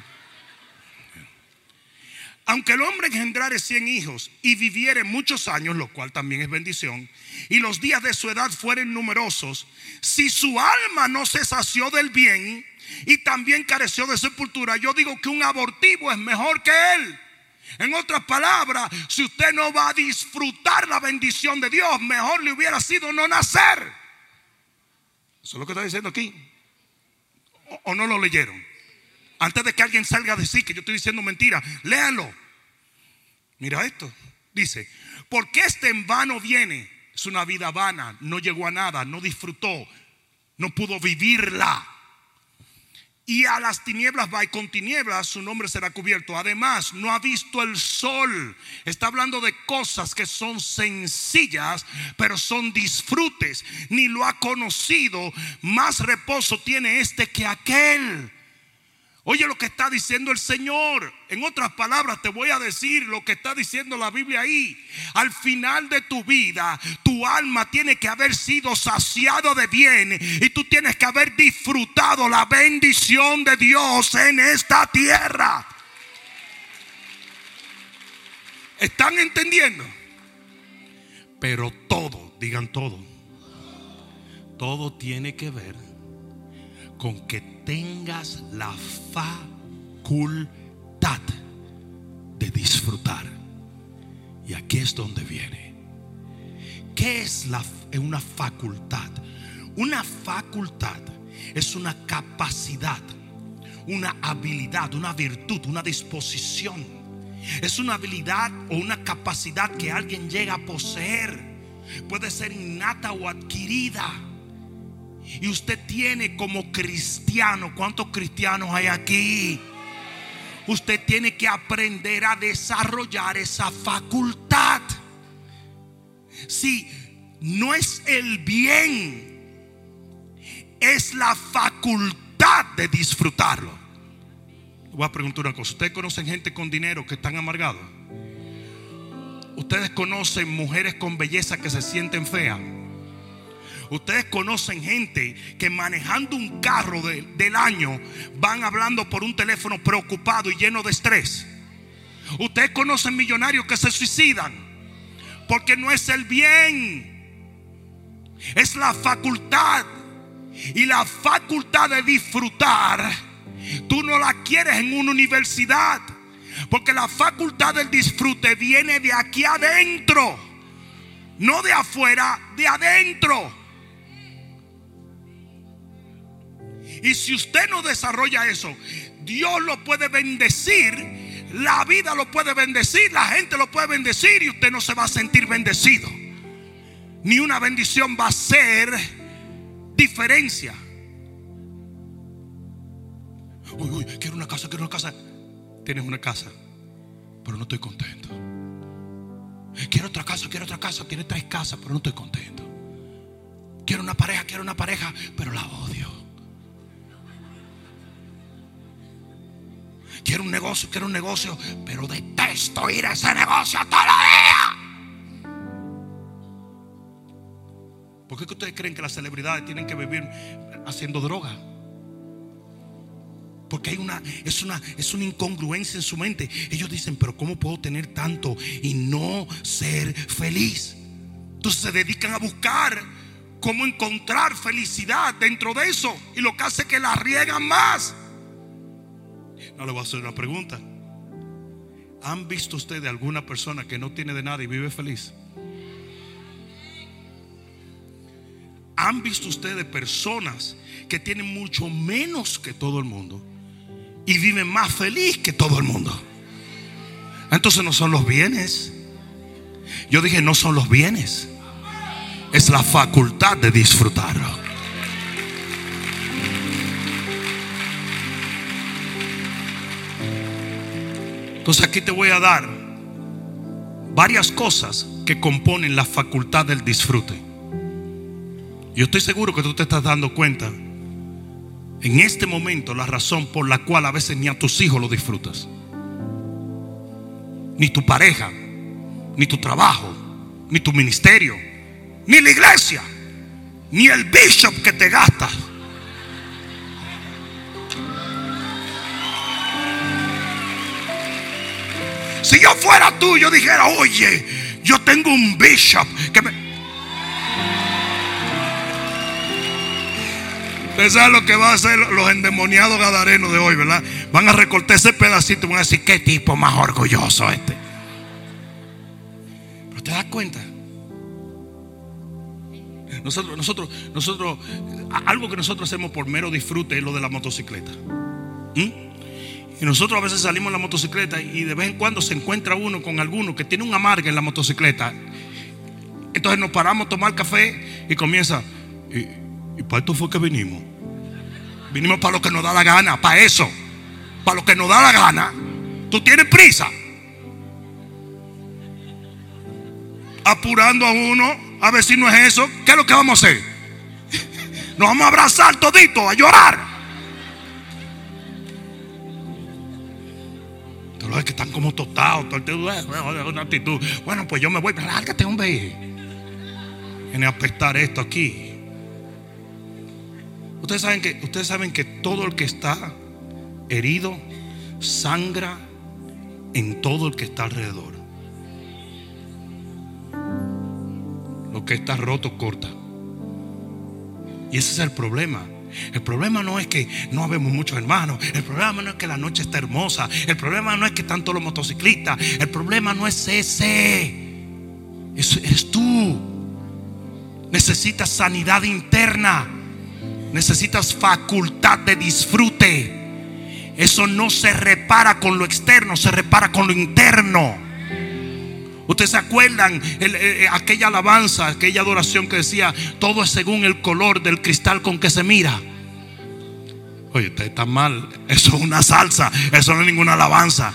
Aunque el hombre engendrare cien hijos y viviere muchos años, lo cual también es bendición, y los días de su edad fueren numerosos, si su alma no se sació del bien y también careció de sepultura, yo digo que un abortivo es mejor que él. En otras palabras, si usted no va a disfrutar la bendición de Dios, mejor le hubiera sido no nacer. Eso es lo que está diciendo aquí. ¿O, no lo leyeron? Antes de que alguien salga a decir que yo estoy diciendo mentira, léalo. Mira esto. Dice, porque este en vano viene. Es una vida vana, no llegó a nada, no disfrutó, no pudo vivirla y a las tinieblas va y con tinieblas su nombre será cubierto. Además, no ha visto el sol. Está hablando de cosas que son sencillas, pero son disfrutes. Ni lo ha conocido. Más reposo tiene este que aquel. Oye lo que está diciendo el Señor. En otras palabras, te voy a decir lo que está diciendo la Biblia ahí. Al final de tu vida, tu alma tiene que haber sido saciado de bien y tú tienes que haber disfrutado la bendición de Dios en esta tierra. ¿Están entendiendo? Pero todo, digan todo, todo tiene que ver con que tengas la facultad de disfrutar. Y aquí es donde viene. ¿Qué es la, una facultad? Una facultad es una capacidad, una habilidad, una virtud, una disposición. Es una habilidad o una capacidad que alguien llega a poseer. Puede ser innata o adquirida. Y usted tiene como cristiano, ¿cuántos cristianos hay aquí? Usted tiene que aprender a desarrollar esa facultad. Si no es el bien es la facultad de disfrutarlo. Voy a preguntar una cosa. ¿Ustedes conocen gente con dinero que están amargados? ¿Ustedes conocen mujeres con belleza que se sienten feas? Ustedes conocen gente que manejando un carro del año van hablando por un teléfono preocupado y lleno de estrés. Ustedes conocen millonarios que se suicidan porque no es el bien, es la facultad y la facultad de disfrutar, tú no la quieres en una universidad. Porque la facultad del disfrute viene de aquí adentro. No de afuera, de adentro. Y si usted no desarrolla eso, Dios lo puede bendecir, la vida lo puede bendecir, la gente lo puede bendecir y usted no se va a sentir bendecido. Ni una bendición va a ser diferencia. Uy, uy, quiero una casa, quiero una casa. Tienes una casa, pero no estoy contento. Quiero otra casa, quiero otra casa. Tienes tres casas, pero no estoy contento. Quiero una pareja, quiero una pareja, pero la odio. Quiero un negocio, quiero un negocio, pero detesto ir a ese negocio todos los días. ¿Por qué ustedes creen que las celebridades tienen que vivir haciendo droga? Porque hay una es, una, es una incongruencia en su mente. Ellos dicen, pero ¿cómo puedo tener tanto y no ser feliz? Entonces se dedican a buscar cómo encontrar felicidad dentro de eso. Y lo que hace que la riegan más. No le voy a hacer una pregunta. ¿Han visto ustedes alguna persona que no tiene de nada y vive feliz? ¿Han visto ustedes personas que tienen mucho menos que todo el mundo y viven más feliz que todo el mundo? Entonces no son los bienes. Yo dije, no son los bienes. Es la facultad de disfrutarlo. Entonces aquí te voy a dar varias cosas que componen la facultad del disfrute. Yo estoy seguro que tú te estás dando cuenta en este momento la razón por la cual a veces ni a tus hijos lo disfrutas. Ni tu pareja, ni tu trabajo, ni tu ministerio, ni la iglesia, ni el bishop que te gasta. Si yo fuera tú, yo dijera, oye, yo tengo un bishop que me... Usted sabe lo que va a hacer los endemoniados gadarenos de hoy, ¿verdad? Van a recortar ese pedacito y van a decir, qué tipo más orgulloso este. Pero te das cuenta. Nosotros, nosotros, nosotros, algo que nosotros hacemos por mero disfrute es lo de la motocicleta. ¿Mm? Y nosotros a veces salimos en la motocicleta y de vez en cuando se encuentra uno con alguno que tiene un amarga en la motocicleta. Entonces nos paramos a tomar café y comienza. Y, y para esto fue que vinimos. Vinimos para lo que nos da la gana, para eso. Para lo que nos da la gana. Tú tienes prisa. Apurando a uno, a ver si no es eso. ¿Qué es lo que vamos a hacer? Nos vamos a abrazar toditos, a llorar. Todos los que están como tostados, una actitud. Bueno, pues yo me voy, lárgate, hombre. Viene a apestar esto aquí. Ustedes saben que, ustedes saben que todo el que está herido sangra en todo el que está alrededor. Lo que está roto corta. Y ese es el problema. El problema no es que no habemos muchos hermanos. El problema no es que la noche está hermosa. El problema no es que todos los motociclistas. El problema no es ese. Eso eres tú. Necesitas sanidad interna. Necesitas facultad de disfrute. Eso no se repara con lo externo, se repara con lo interno. Ustedes se acuerdan eh, aquella alabanza, aquella adoración que decía, todo es según el color del cristal con que se mira. Oye, usted está mal. Eso es una salsa. Eso no es ninguna alabanza.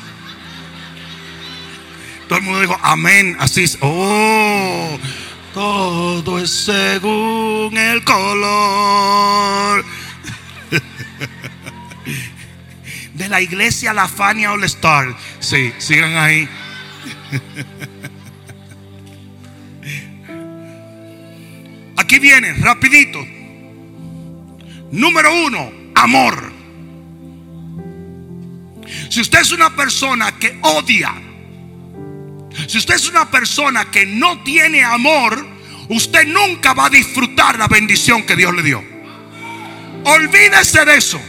Todo el mundo dijo, amén. Así es. Oh, todo es según el color. De la iglesia La Fania All Star. Sí, sigan ahí. Aquí viene, rapidito. Número uno, amor. Si usted es una persona que odia, si usted es una persona que no tiene amor, usted nunca va a disfrutar la bendición que Dios le dio. Olvídese de eso.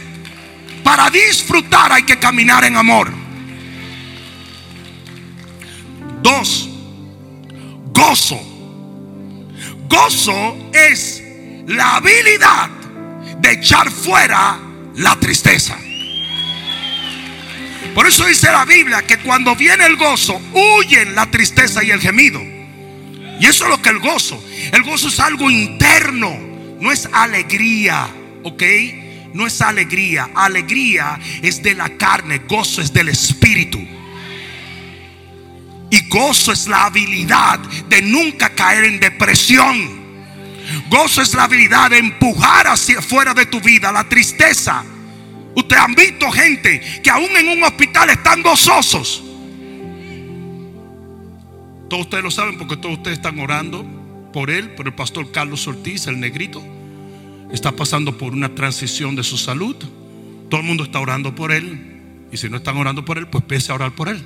Para disfrutar hay que caminar en amor. Dos, gozo. Gozo es la habilidad de echar fuera la tristeza. Por eso dice la Biblia que cuando viene el gozo, huyen la tristeza y el gemido. Y eso es lo que el gozo. El gozo es algo interno, no es alegría, ¿ok? No es alegría. Alegría es de la carne, gozo es del espíritu. Y gozo es la habilidad de nunca caer en depresión. Gozo es la habilidad de empujar hacia fuera de tu vida la tristeza Ustedes han visto gente que aún en un hospital están gozosos. Todos ustedes lo saben porque todos ustedes están orando por él, por el pastor Carlos Ortiz, el negrito. Está pasando por una transición de su salud. Todo el mundo está orando por él. Y si no están orando por él, pues pese a orar por él.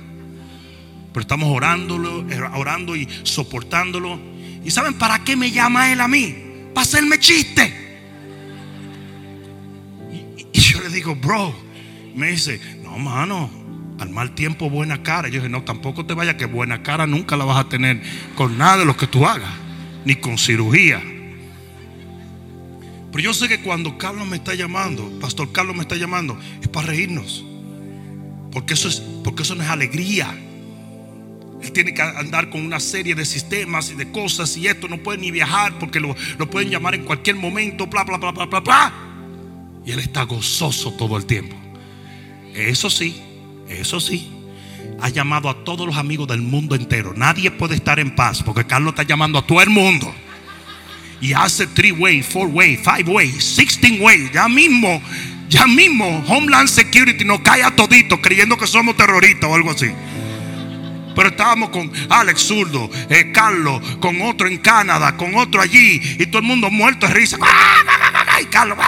Pero estamos orándolo, orando y soportándolo. ¿Y saben para qué me llama él a mí? Para hacerme chiste. Y yo le digo, bro, me dice, no, mano, al mal tiempo buena cara. Yo dije, no, tampoco te vayas que buena cara nunca la vas a tener con nada de lo que tú hagas, ni con cirugía. Pero yo sé que cuando Carlos me está llamando, Pastor Carlos me está llamando, es para reírnos. Porque eso, es, porque eso no es alegría. Él tiene que andar con una serie de sistemas y de cosas y esto no puede ni viajar porque lo, pueden llamar en cualquier momento, bla, bla, bla, bla, bla, bla. Y él está gozoso todo el tiempo. Eso sí, eso sí. Ha llamado a todos los amigos del mundo entero. Nadie puede estar en paz porque Carlos está llamando a todo el mundo. Y hace three way, four way, five way, sixteen way. Ya mismo, ya mismo, Homeland Security nos cae a todito creyendo que somos terroristas o algo así. Pero estábamos con Alex Zurdo, eh, Carlos, con otro en Canadá, con otro allí, y todo el mundo muerto de risa. ¡Ay, Carlos!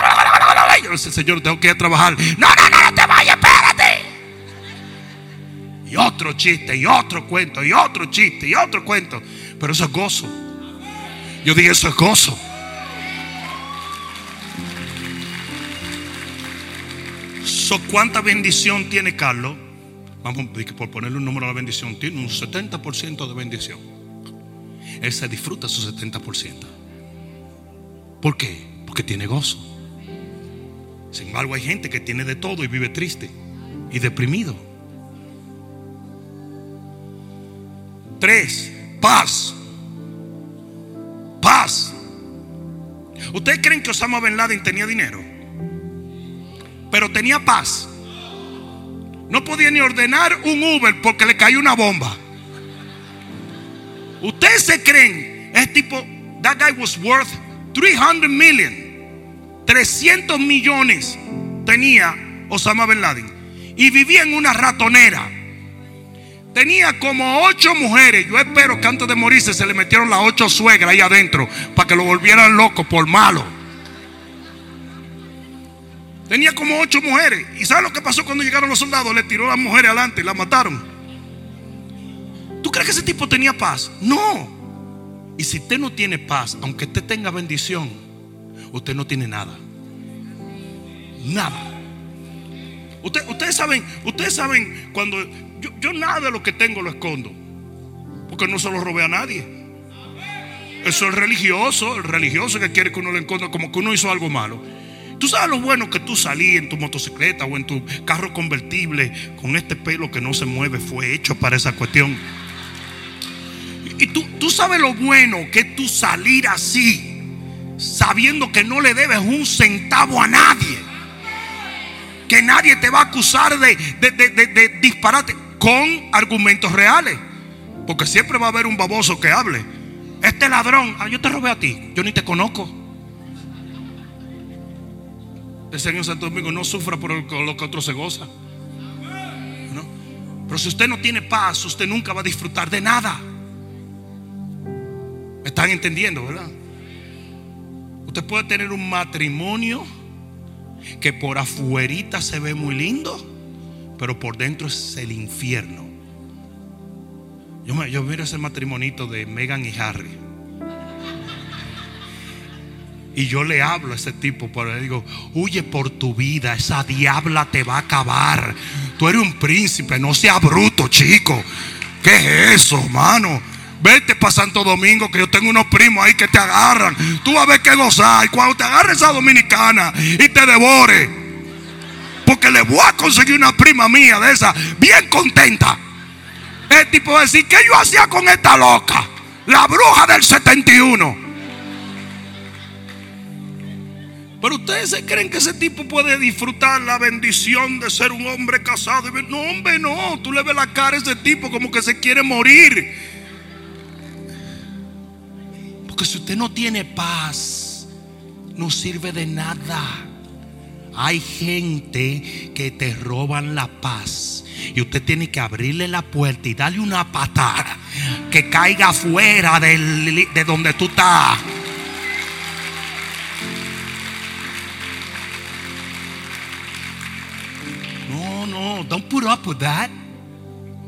Yo le Señor, tengo que ir a trabajar. No, no, no, no te vayas, espérate. Y otro chiste, y otro cuento, y otro chiste, y otro cuento. Pero eso es gozo. Yo dije, eso es gozo. So, ¿Cuánta bendición tiene Carlos? Vamos, por ponerle un número a la bendición, tiene un 70% de bendición. Él se disfruta su 70%. ¿Por qué? Porque tiene gozo. Sin embargo, hay gente que tiene de todo y vive triste y deprimido. Tres, paz. Paz. ¿Ustedes creen que Osama Ben Laden tenía dinero? Pero tenía paz. No podía ni ordenar un Uber porque le cayó una bomba. Ustedes se creen, es tipo, that guy was worth 300 million. 300 millones tenía Osama Ben Laden. Y vivía en una ratonera. Tenía como ocho mujeres. Yo espero que antes de morirse se le metieron las ocho suegras ahí adentro para que lo volvieran loco por malo. Tenía como ocho mujeres. ¿Y sabe lo que pasó cuando llegaron los soldados? Le tiró a las mujeres adelante y las mataron. ¿Tú crees que ese tipo tenía paz? No. Y si usted no tiene paz, aunque usted tenga bendición, usted no tiene nada. nada. ustedes saben, ustedes saben cuando yo, yo nada de lo que tengo lo escondo. Porque no se lo robé a nadie. Eso es religioso, el religioso que quiere que uno lo esconda como que uno hizo algo malo. Tú sabes lo bueno que tú salí en tu motocicleta o en tu carro convertible con este pelo que no se mueve, fue hecho para esa cuestión. Y tú, tú sabes lo bueno que tú salir así, sabiendo que no le debes un centavo a nadie. Que nadie te va a acusar de, de disparate con argumentos reales. Porque siempre va a haber un baboso que hable. Este ladrón, ah, yo te robé a ti, yo ni te conozco. El Señor Santo Domingo no sufra por lo que otro se goza. Pero si usted no tiene paz, usted nunca va a disfrutar de nada. ¿Me están entendiendo, verdad? Usted puede tener un matrimonio que por afuerita se ve muy lindo, pero por dentro es el infierno. Yo, yo miro ese matrimonito de Megan y Harry. Y yo le hablo a ese tipo, pero le digo, huye por tu vida, esa diabla te va a acabar. Tú eres un príncipe, no seas bruto, chico. ¿Qué es eso, hermano? Vete para Santo Domingo, que yo tengo unos primos ahí que te agarran. Tú vas a ver qué gozar. Y cuando te agarre esa dominicana y te devore, porque le voy a conseguir una prima mía de esa, bien contenta. El tipo va a decir, ¿qué yo hacía con esta loca? La bruja del 71. Pero ustedes se creen que ese tipo puede disfrutar la bendición de ser un hombre casado. No, hombre, no. Tú le ves la cara a ese tipo como que se quiere morir. Porque si usted no tiene paz, no sirve de nada. Hay gente que te roban la paz. Y usted tiene que abrirle la puerta y darle una patada que caiga fuera de donde tú estás. No, don't put up with that.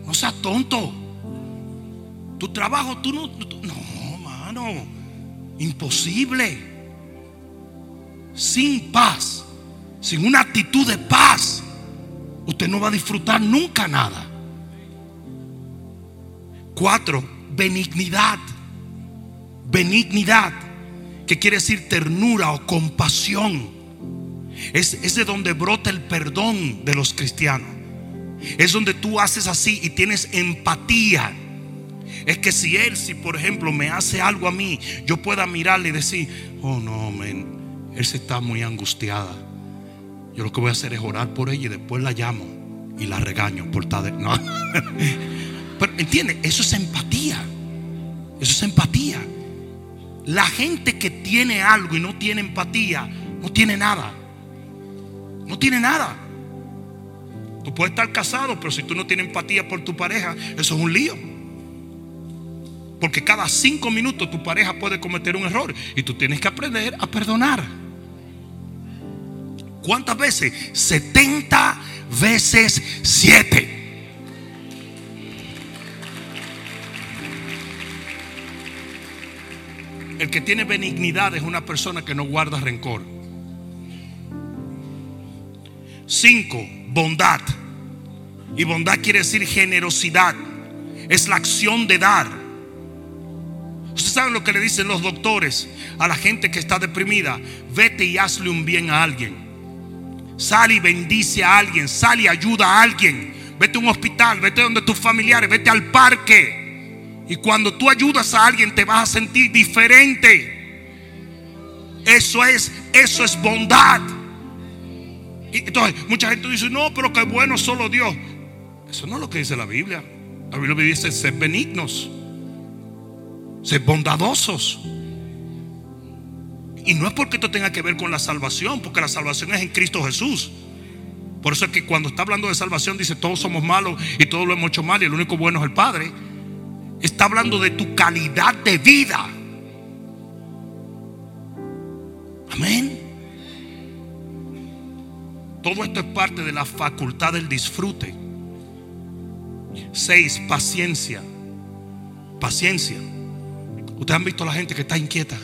No seas tonto. Tu trabajo, tú no, no, mano, imposible. Sin paz, sin una actitud de paz, usted no va a disfrutar nunca nada. Cuatro, benignidad. Benignidad, que quiere decir ternura o compasión. Es, de donde brota el perdón de los cristianos. Es donde tú haces así y tienes empatía. Es que si él, si por ejemplo me hace algo a mí, yo pueda mirarle y decir, oh no, men, él se está muy angustiada. Yo lo que voy a hacer es orar por ella y después la llamo y la regaño por tal No. Pero entiende, eso es empatía. Eso es empatía. La gente que tiene algo y no tiene empatía, no tiene nada. No tiene nada. Tú puedes estar casado, pero si tú no tienes empatía por tu pareja, eso es un lío. Porque cada cinco minutos tu pareja puede cometer un error y tú tienes que aprender a perdonar. ¿Cuántas veces? 70 veces 7. El que tiene benignidad es una persona que no guarda rencor. Cinco, bondad. Y bondad quiere decir generosidad. Es la acción de dar. Ustedes saben lo que le dicen los doctores a la gente que está deprimida. Vete y hazle un bien a alguien. Sal y bendice a alguien. Sal y ayuda a alguien. Vete a un hospital. Vete donde tus familiares. Vete al parque. Y cuando tú ayudas a alguien te vas a sentir diferente. Eso es, eso es bondad entonces, mucha gente dice, no, pero qué bueno solo Dios. Eso no es lo que dice la Biblia. La Biblia dice, ser benignos, ser bondadosos. Y no es porque esto tenga que ver con la salvación, porque la salvación es en Cristo Jesús. Por eso es que cuando está hablando de salvación dice todos somos malos y todos lo hemos hecho mal y el único bueno es el Padre. Está hablando de tu calidad de vida. Amén. Todo esto es parte de la facultad del disfrute. Seis, paciencia. Paciencia. Ustedes han visto a la gente que está inquieta.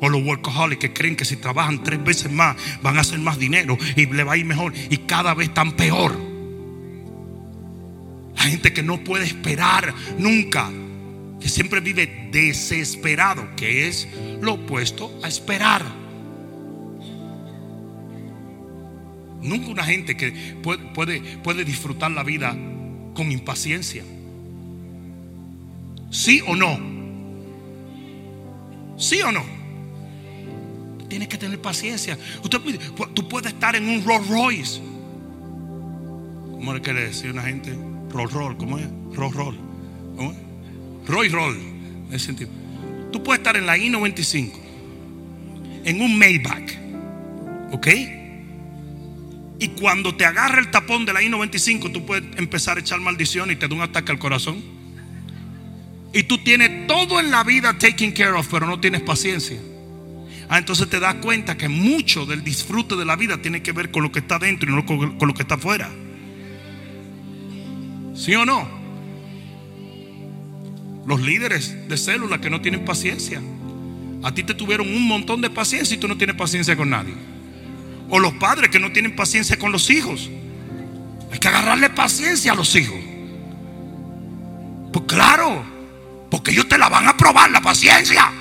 O los workaholics que creen que si trabajan tres veces más van a hacer más dinero y le va a ir mejor y cada vez están peor. La gente que no puede esperar nunca, que siempre vive desesperado, que es lo opuesto a esperar. Nunca una gente que puede, puede, puede disfrutar la vida con impaciencia. ¿Sí o no? ¿Sí o no? Tienes que tener paciencia. Usted, tú puedes estar en un Rolls Royce. ¿Cómo le quiere decir una gente? Rolls Roll, ¿cómo es? Rolls Roll. ¿Cómo es? Roy Roll. En ese sentido. Tú puedes estar en la I-95, en un Maybach, ¿ok? Y cuando te agarra el tapón de la I-95, tú puedes empezar a echar maldición y te da un ataque al corazón. Y tú tienes todo en la vida taken care of, pero no tienes paciencia. Ah, entonces te das cuenta que mucho del disfrute de la vida tiene que ver con lo que está dentro y no con, lo que está afuera. ¿Sí o no? Los líderes de células que no tienen paciencia. A ti te tuvieron un montón de paciencia y tú no tienes paciencia con nadie. O los padres que no tienen paciencia con los hijos. Hay que agarrarle paciencia a los hijos. Pues claro, porque ellos te la van a probar la paciencia.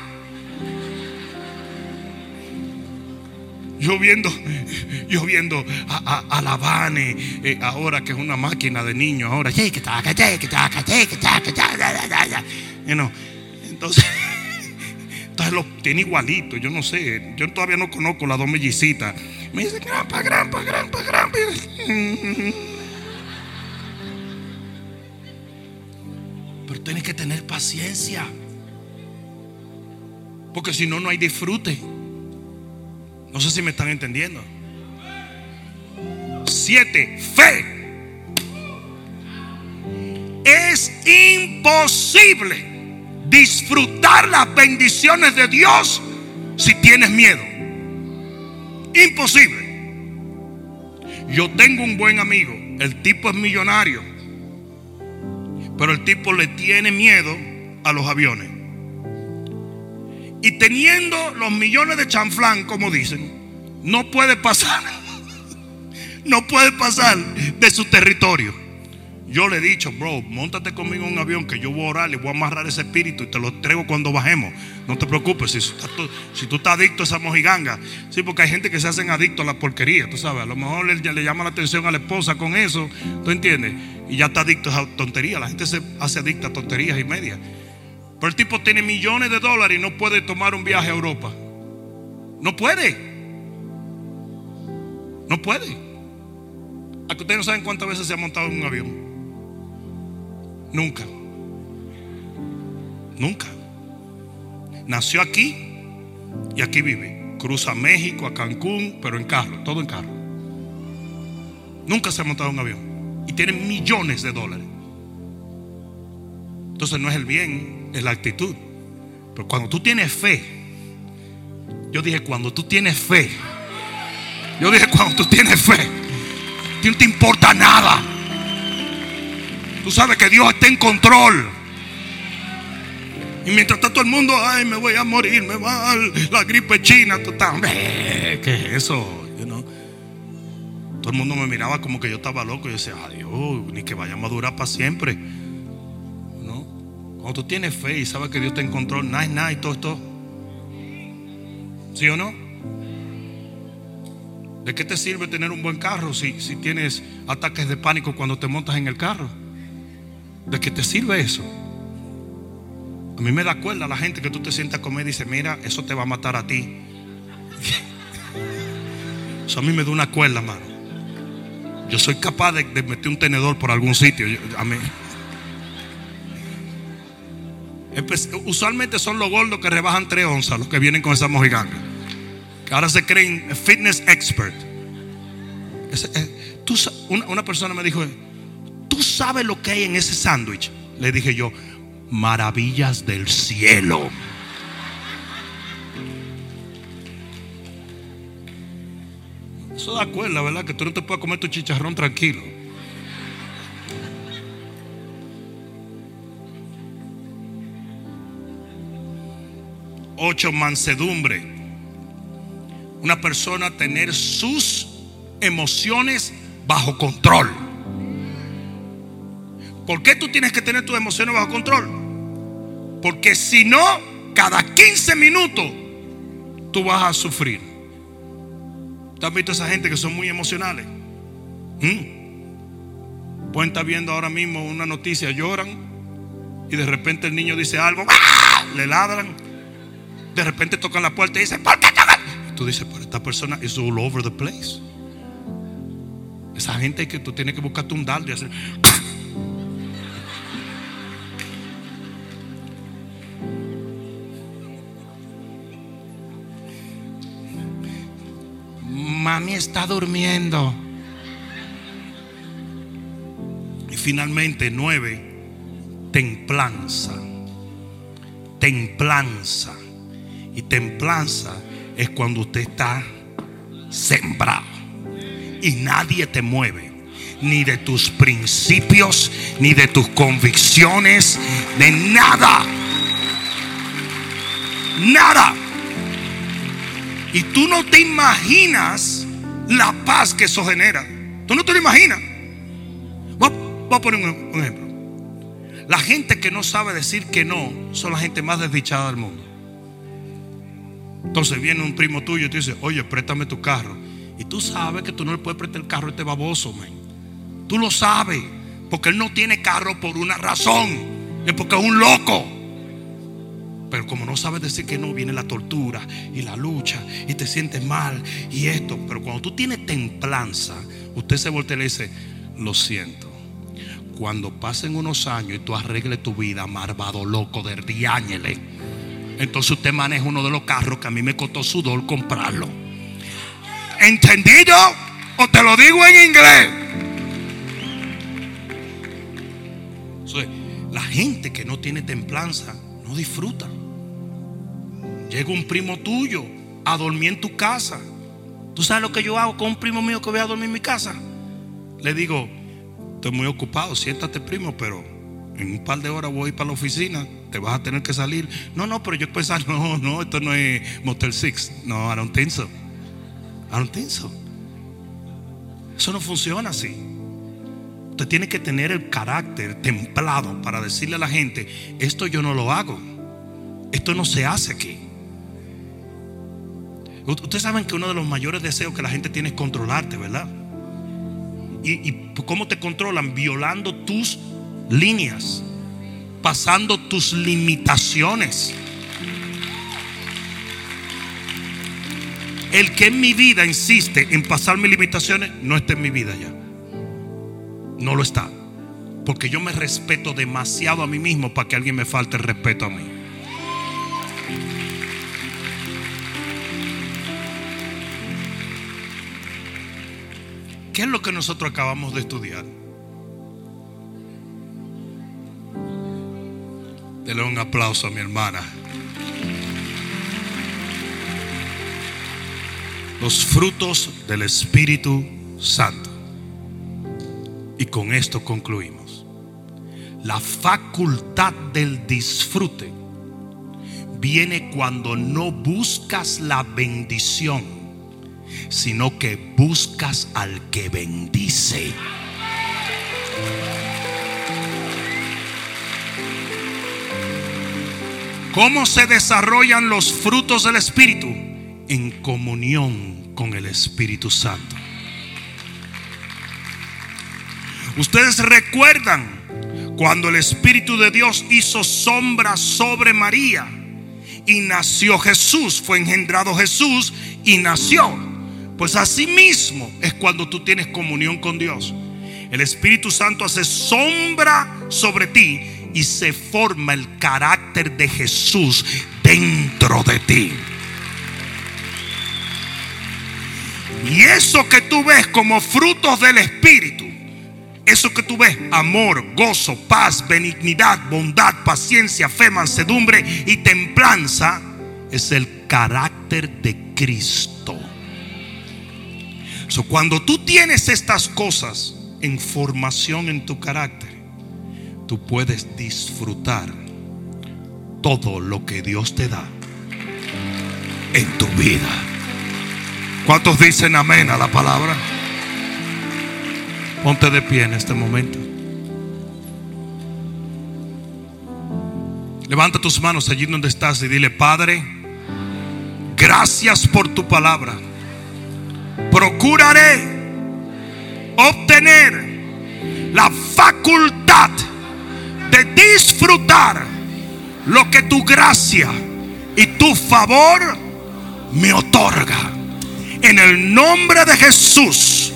Yo viendo, yo viendo a, a, a eh, ahora que es una máquina de niños, ahora, entonces, entonces lo tiene igualito, yo no sé, yo todavía no conozco las dos mellicitas. Me dice, grampa, grampa, grampa, grampa. Pero tienes que tener paciencia. Porque si no, no hay disfrute. No sé si me están entendiendo. Siete, fe. Es imposible disfrutar las bendiciones de Dios si tienes miedo. Imposible. Yo tengo un buen amigo. El tipo es millonario. Pero el tipo le tiene miedo a los aviones. Y teniendo los millones de chanflán, como dicen, no puede pasar. No puede pasar de su territorio. Yo le he dicho, bro, montate conmigo en un avión que yo voy a orar, le voy a amarrar ese espíritu y te lo traigo cuando bajemos. No te preocupes, si, si tú estás adicto a esa mojiganga. Sí, porque hay gente que se hacen adicto a la porquería, tú sabes. A lo mejor le, le llama la atención a la esposa con eso, ¿tú entiendes? Y ya está adicto a esa tontería. La gente se hace adicta a tonterías y medias. Pero el tipo tiene millones de dólares y no puede tomar un viaje a Europa. No puede. No puede. A que ustedes no saben cuántas veces se ha montado en un avión. Nunca. Nunca. Nació aquí y aquí vive. Cruza México, a Cancún, pero en carro, todo en carro. Nunca se ha montado un avión. Y tiene millones de dólares. Entonces no es el bien, es la actitud. Pero cuando tú tienes fe, yo dije, cuando tú tienes fe, yo dije, cuando tú tienes fe, no te importa nada. Tú sabes que Dios está en control. Y mientras está todo el mundo, ay, me voy a morir, me va la gripe china, tú ¿qué es eso? Todo el mundo me miraba como que yo estaba loco. Yo decía, adiós, ni que vaya a madurar para siempre. Cuando tú tienes fe y sabes que Dios te encontró, nada es nada y todo esto. ¿Sí o no? ¿De qué te sirve tener un buen carro si, si tienes ataques de pánico cuando te montas en el carro? ¿De qué te sirve eso? A mí me da cuerda la gente que tú te sientas a comer y dice, mira, eso te va a matar a ti. Eso a mí me da una cuerda, mano. Yo soy capaz de, meter un tenedor por algún sitio. a mí. Usualmente son los gordos que rebajan 3 onzas los que vienen con esa mojiganga. Que ahora se creen fitness expert. Eh, una, persona me dijo, ¿tú sabes lo que hay en ese sándwich? Le dije yo, maravillas del cielo. Eso da cuerda, ¿verdad? Que tú no te puedes comer tu chicharrón tranquilo. Ocho, mansedumbre. Una persona tener sus emociones bajo control. ¿Por qué tú tienes que tener tus emociones bajo control? Porque si no, cada 15 minutos tú vas a sufrir. ¿Tú has visto a esa gente que son muy emocionales? ¿Mm? Pueden estar viendo ahora mismo una noticia, lloran y de repente el niño dice algo, ¡ah! le ladran. De repente tocan la puerta y dicen, ¿por qué tocan? tú dices, pero esta persona es all over the place. Esa gente que tú tienes que buscarte un dardo y hacer. Mami está durmiendo. Y finalmente, nueve, templanza. Templanza. Y templanza es cuando usted está sembrado. Y nadie te mueve. Ni de tus principios, ni de tus convicciones, de nada. Nada. Y tú no te imaginas la paz que eso genera. Tú no te lo imaginas. Voy a, poner un, ejemplo. La gente que no sabe decir que no son la gente más desdichada del mundo. Entonces viene un primo tuyo y te dice, oye, préstame tu carro. Y tú sabes que tú no le puedes prestar el carro a este baboso, man. Tú lo sabes. Porque él no tiene carro por una razón. Es porque es un loco. Pero como no sabes decir que no, viene la tortura y la lucha y te sientes mal y esto. Pero cuando tú tienes templanza, usted se voltea y le dice, lo siento. Cuando pasen unos años y tú arregles tu vida, marvado loco de riáñele. Entonces usted maneja uno de los carros que a mí me costó sudor comprarlo. ¿Entendido? O te lo digo en inglés. la gente que no tiene templanza no disfruta. Llega un primo tuyo a dormir en tu casa. ¿Tú sabes lo que yo hago con un primo mío que voy a dormir en mi casa? Le digo, estoy muy ocupado, siéntate primo, pero en un par de horas voy para la oficina, te vas a tener que salir. No, no, pero yo pensaba, no, no, esto no es Motel Six. No, I don't think so. Eso no funciona así. Usted tiene que tener el carácter templado para decirle a la gente, esto yo no lo hago. Esto no se hace aquí. Ustedes saben que uno de los mayores deseos que la gente tiene es controlarte, ¿verdad? ¿Y, cómo te controlan? Violando tus líneas, pasando tus limitaciones. El que en mi vida insiste en pasar mis limitaciones, no está en mi vida ya. No lo está. Porque yo me respeto demasiado a mí mismo para que alguien me falte el respeto a mí. ¿Qué es lo que nosotros acabamos de estudiar? Dele un aplauso a mi hermana. Los frutos del Espíritu Santo. Y con esto concluimos. La facultad del disfrute viene cuando no buscas la bendición, sino que buscas al que bendice. ¿Cómo se desarrollan los frutos del Espíritu? En comunión con el Espíritu Santo. Ustedes recuerdan cuando el Espíritu de Dios hizo sombra sobre María y nació Jesús, fue engendrado Jesús y nació. Pues así mismo es cuando tú tienes comunión con Dios. El Espíritu Santo hace sombra sobre ti y se forma el carácter de Jesús dentro de ti. Y eso que tú ves como frutos del Espíritu, eso que tú ves, amor, gozo, paz, benignidad, bondad, paciencia, fe, mansedumbre y templanza, es el carácter de Cristo. Cuando tú tienes estas cosas en formación en tu carácter, tú puedes disfrutar todo lo que Dios te da en tu vida. ¿Cuántos dicen amén a la palabra? Ponte de pie en este momento. Levanta tus manos allí donde estás y dile, Padre, gracias por tu palabra. Procuraré obtener la facultad de disfrutar lo que tu gracia y tu favor me otorga. En el nombre de Jesús,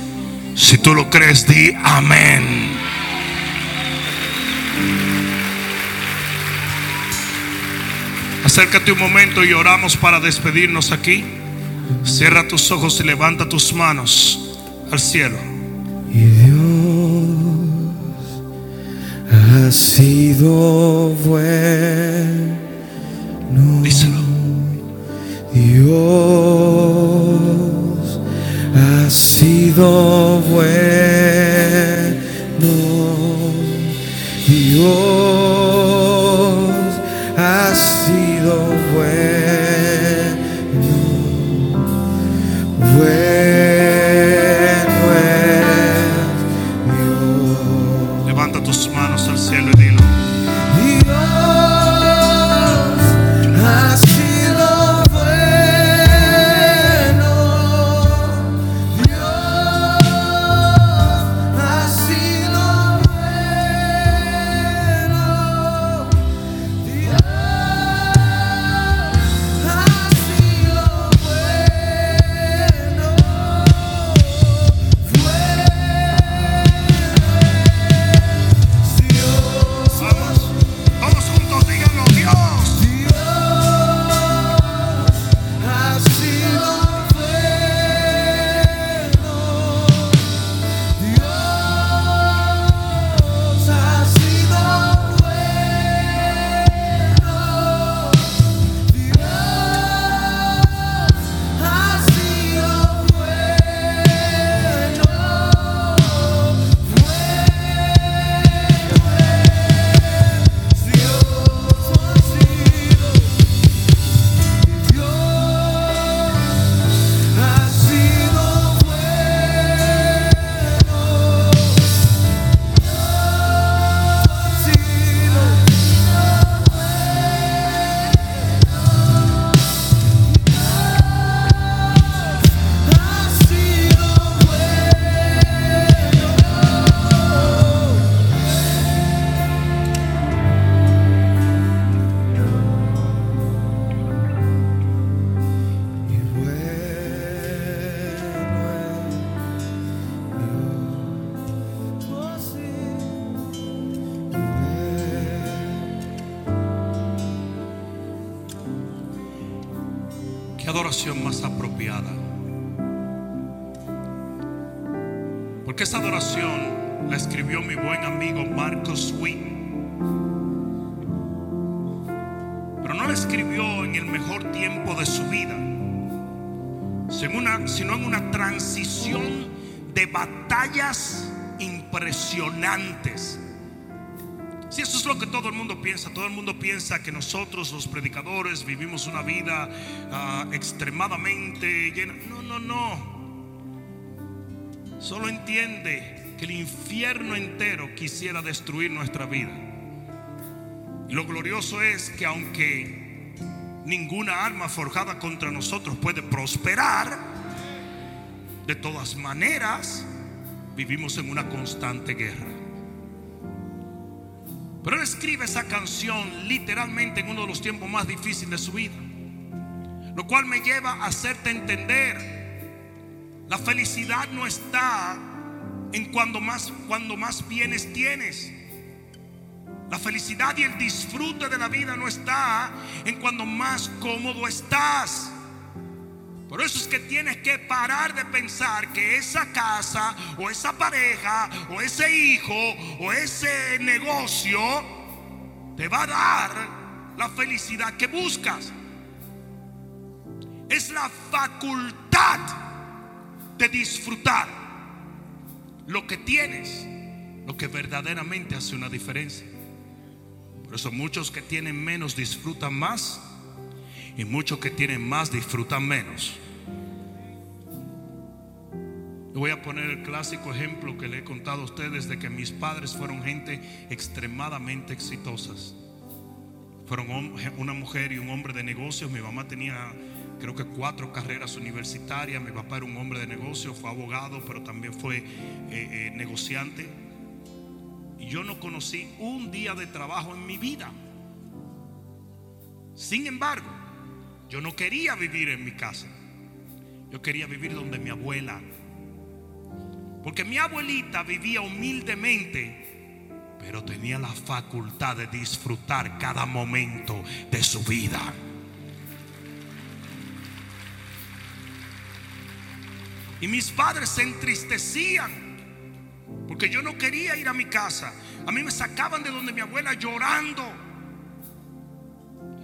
si tú lo crees, di amén. Acércate un momento y oramos para despedirnos aquí. Cierra tus ojos y levanta tus manos al cielo.
Y Dios ha sido bueno.
Díselo.
Dios ha sido bueno.
Adoración más apropiada? Porque esa adoración la escribió mi buen amigo Marcos Witt. Pero no la escribió en el mejor tiempo de su vida, sino en una transición de batallas impresionantes. Si eso es lo que todo el mundo piensa, todo el mundo piensa que nosotros los predicadores vivimos una vida ah, extremadamente llena. No, no, no. Solo entiende que el infierno entero quisiera destruir nuestra vida. Lo glorioso es que aunque ninguna arma forjada contra nosotros puede prosperar, de todas maneras vivimos en una constante guerra. Pero él escribe esa canción literalmente en uno de los tiempos más difíciles de su vida. Lo cual me lleva a hacerte entender, la felicidad no está en cuando más, cuando más bienes tienes. La felicidad y el disfrute de la vida no está en cuando más cómodo estás. Por eso es que tienes que parar de pensar que esa casa o esa pareja o ese hijo o ese negocio te va a dar la felicidad que buscas. Es la facultad de disfrutar lo que tienes, lo que verdaderamente hace una diferencia. Por eso muchos que tienen menos disfrutan más Y muchos que tienen más disfrutan menos. Voy a poner el clásico ejemplo que le he contado a ustedes de que mis padres fueron gente extremadamente exitosas. Fueron una mujer y un hombre de negocios. Mi mamá tenía creo que cuatro carreras universitarias. Mi papá era un hombre de negocios, fue abogado, pero también fue eh, eh, negociante. Y yo no conocí un día de trabajo en mi vida. Sin embargo, yo no quería vivir en mi casa. Yo quería vivir donde mi abuela. Porque mi abuelita vivía humildemente, pero tenía la facultad de disfrutar cada momento de su vida. Y mis padres se entristecían porque yo no quería ir a mi casa. A mí me sacaban de donde mi abuela llorando.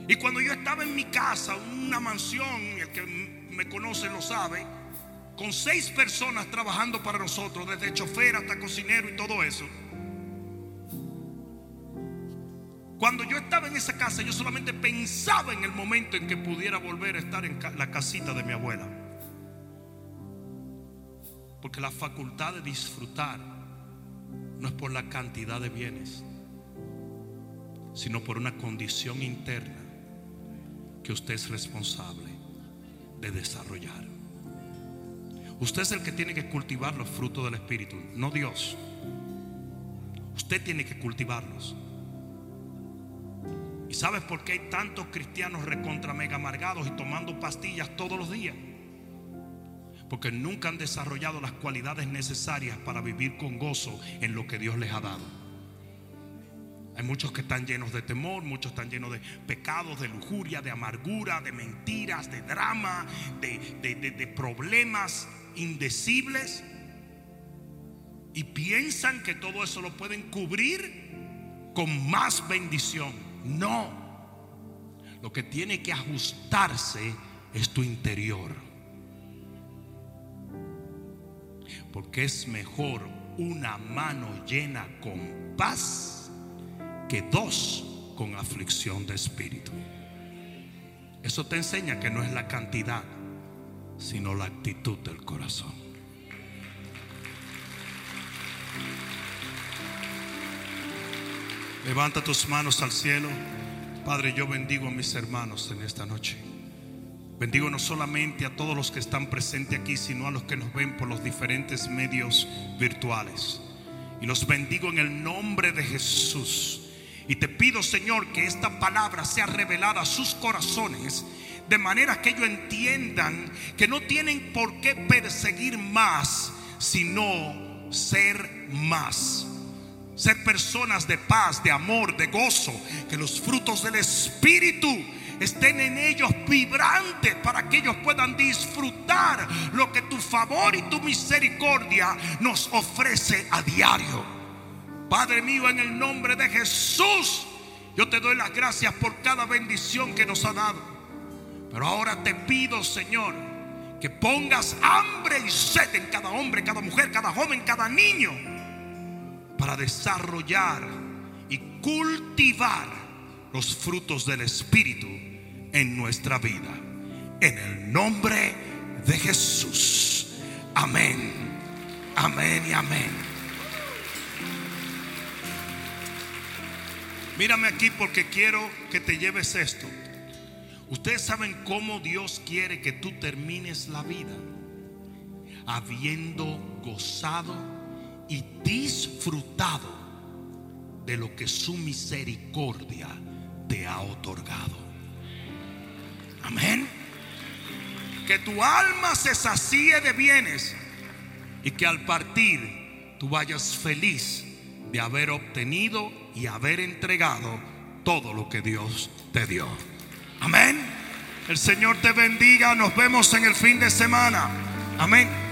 Y cuando yo estaba en mi casa, una mansión, el que me conoce lo sabe, con seis personas trabajando para nosotros, desde chofer hasta cocinero y todo eso. Cuando yo estaba en esa casa, yo solamente pensaba en el momento en que pudiera volver a estar en la casita de mi abuela. Porque la facultad de disfrutar no es por la cantidad de bienes, sino por una condición interna que usted es responsable de desarrollar. Usted es el que tiene que cultivar los frutos del Espíritu, no Dios. Usted tiene que cultivarlos. ¿Y sabes por qué hay tantos cristianos recontra mega amargados y tomando pastillas todos los días? Porque nunca han desarrollado las cualidades necesarias para vivir con gozo en lo que Dios les ha dado. Hay muchos que están llenos de temor, muchos están llenos de pecados, de lujuria, de amargura, de mentiras, de drama, de, de- de- de problemas indecibles. Y piensan que todo eso lo pueden cubrir con más bendición. No. Lo que tiene que ajustarse es tu interior. Porque es mejor una mano llena con paz que dos con aflicción de espíritu. Eso te enseña que no es la cantidad, sino la actitud del corazón. Levanta tus manos al cielo. Padre, yo bendigo a mis hermanos en esta noche. Bendigo no solamente a todos los que están presentes aquí, sino a los que nos ven por los diferentes medios virtuales. Y los bendigo en el nombre de Jesús. Y te pido, Señor, que esta palabra sea revelada a sus corazones, de manera que ellos entiendan que no tienen por qué perseguir más, sino ser más ser personas de paz, de amor, de gozo, que los frutos del Espíritu estén en ellos vibrantes para que ellos puedan disfrutar lo que tu favor y tu misericordia nos ofrece a diario. Padre mío, en el nombre de Jesús, yo te doy las gracias por cada bendición que nos ha dado. Pero ahora te pido, Señor, que pongas hambre y sed en cada hombre, cada mujer, cada joven, cada niño para desarrollar y cultivar los frutos del Espíritu en nuestra vida. En el nombre de Jesús. Amén. Amén y amén. Mírame aquí porque quiero que te lleves esto. Ustedes saben cómo Dios quiere que tú termines la vida. Habiendo gozado y disfrutado de lo que su misericordia te ha otorgado. Amén. Que tu alma se sacie de bienes y que al partir tú vayas feliz de haber obtenido y haber entregado todo lo que Dios te dio. Amén. El Señor te bendiga. Nos vemos en el fin de semana. Amén.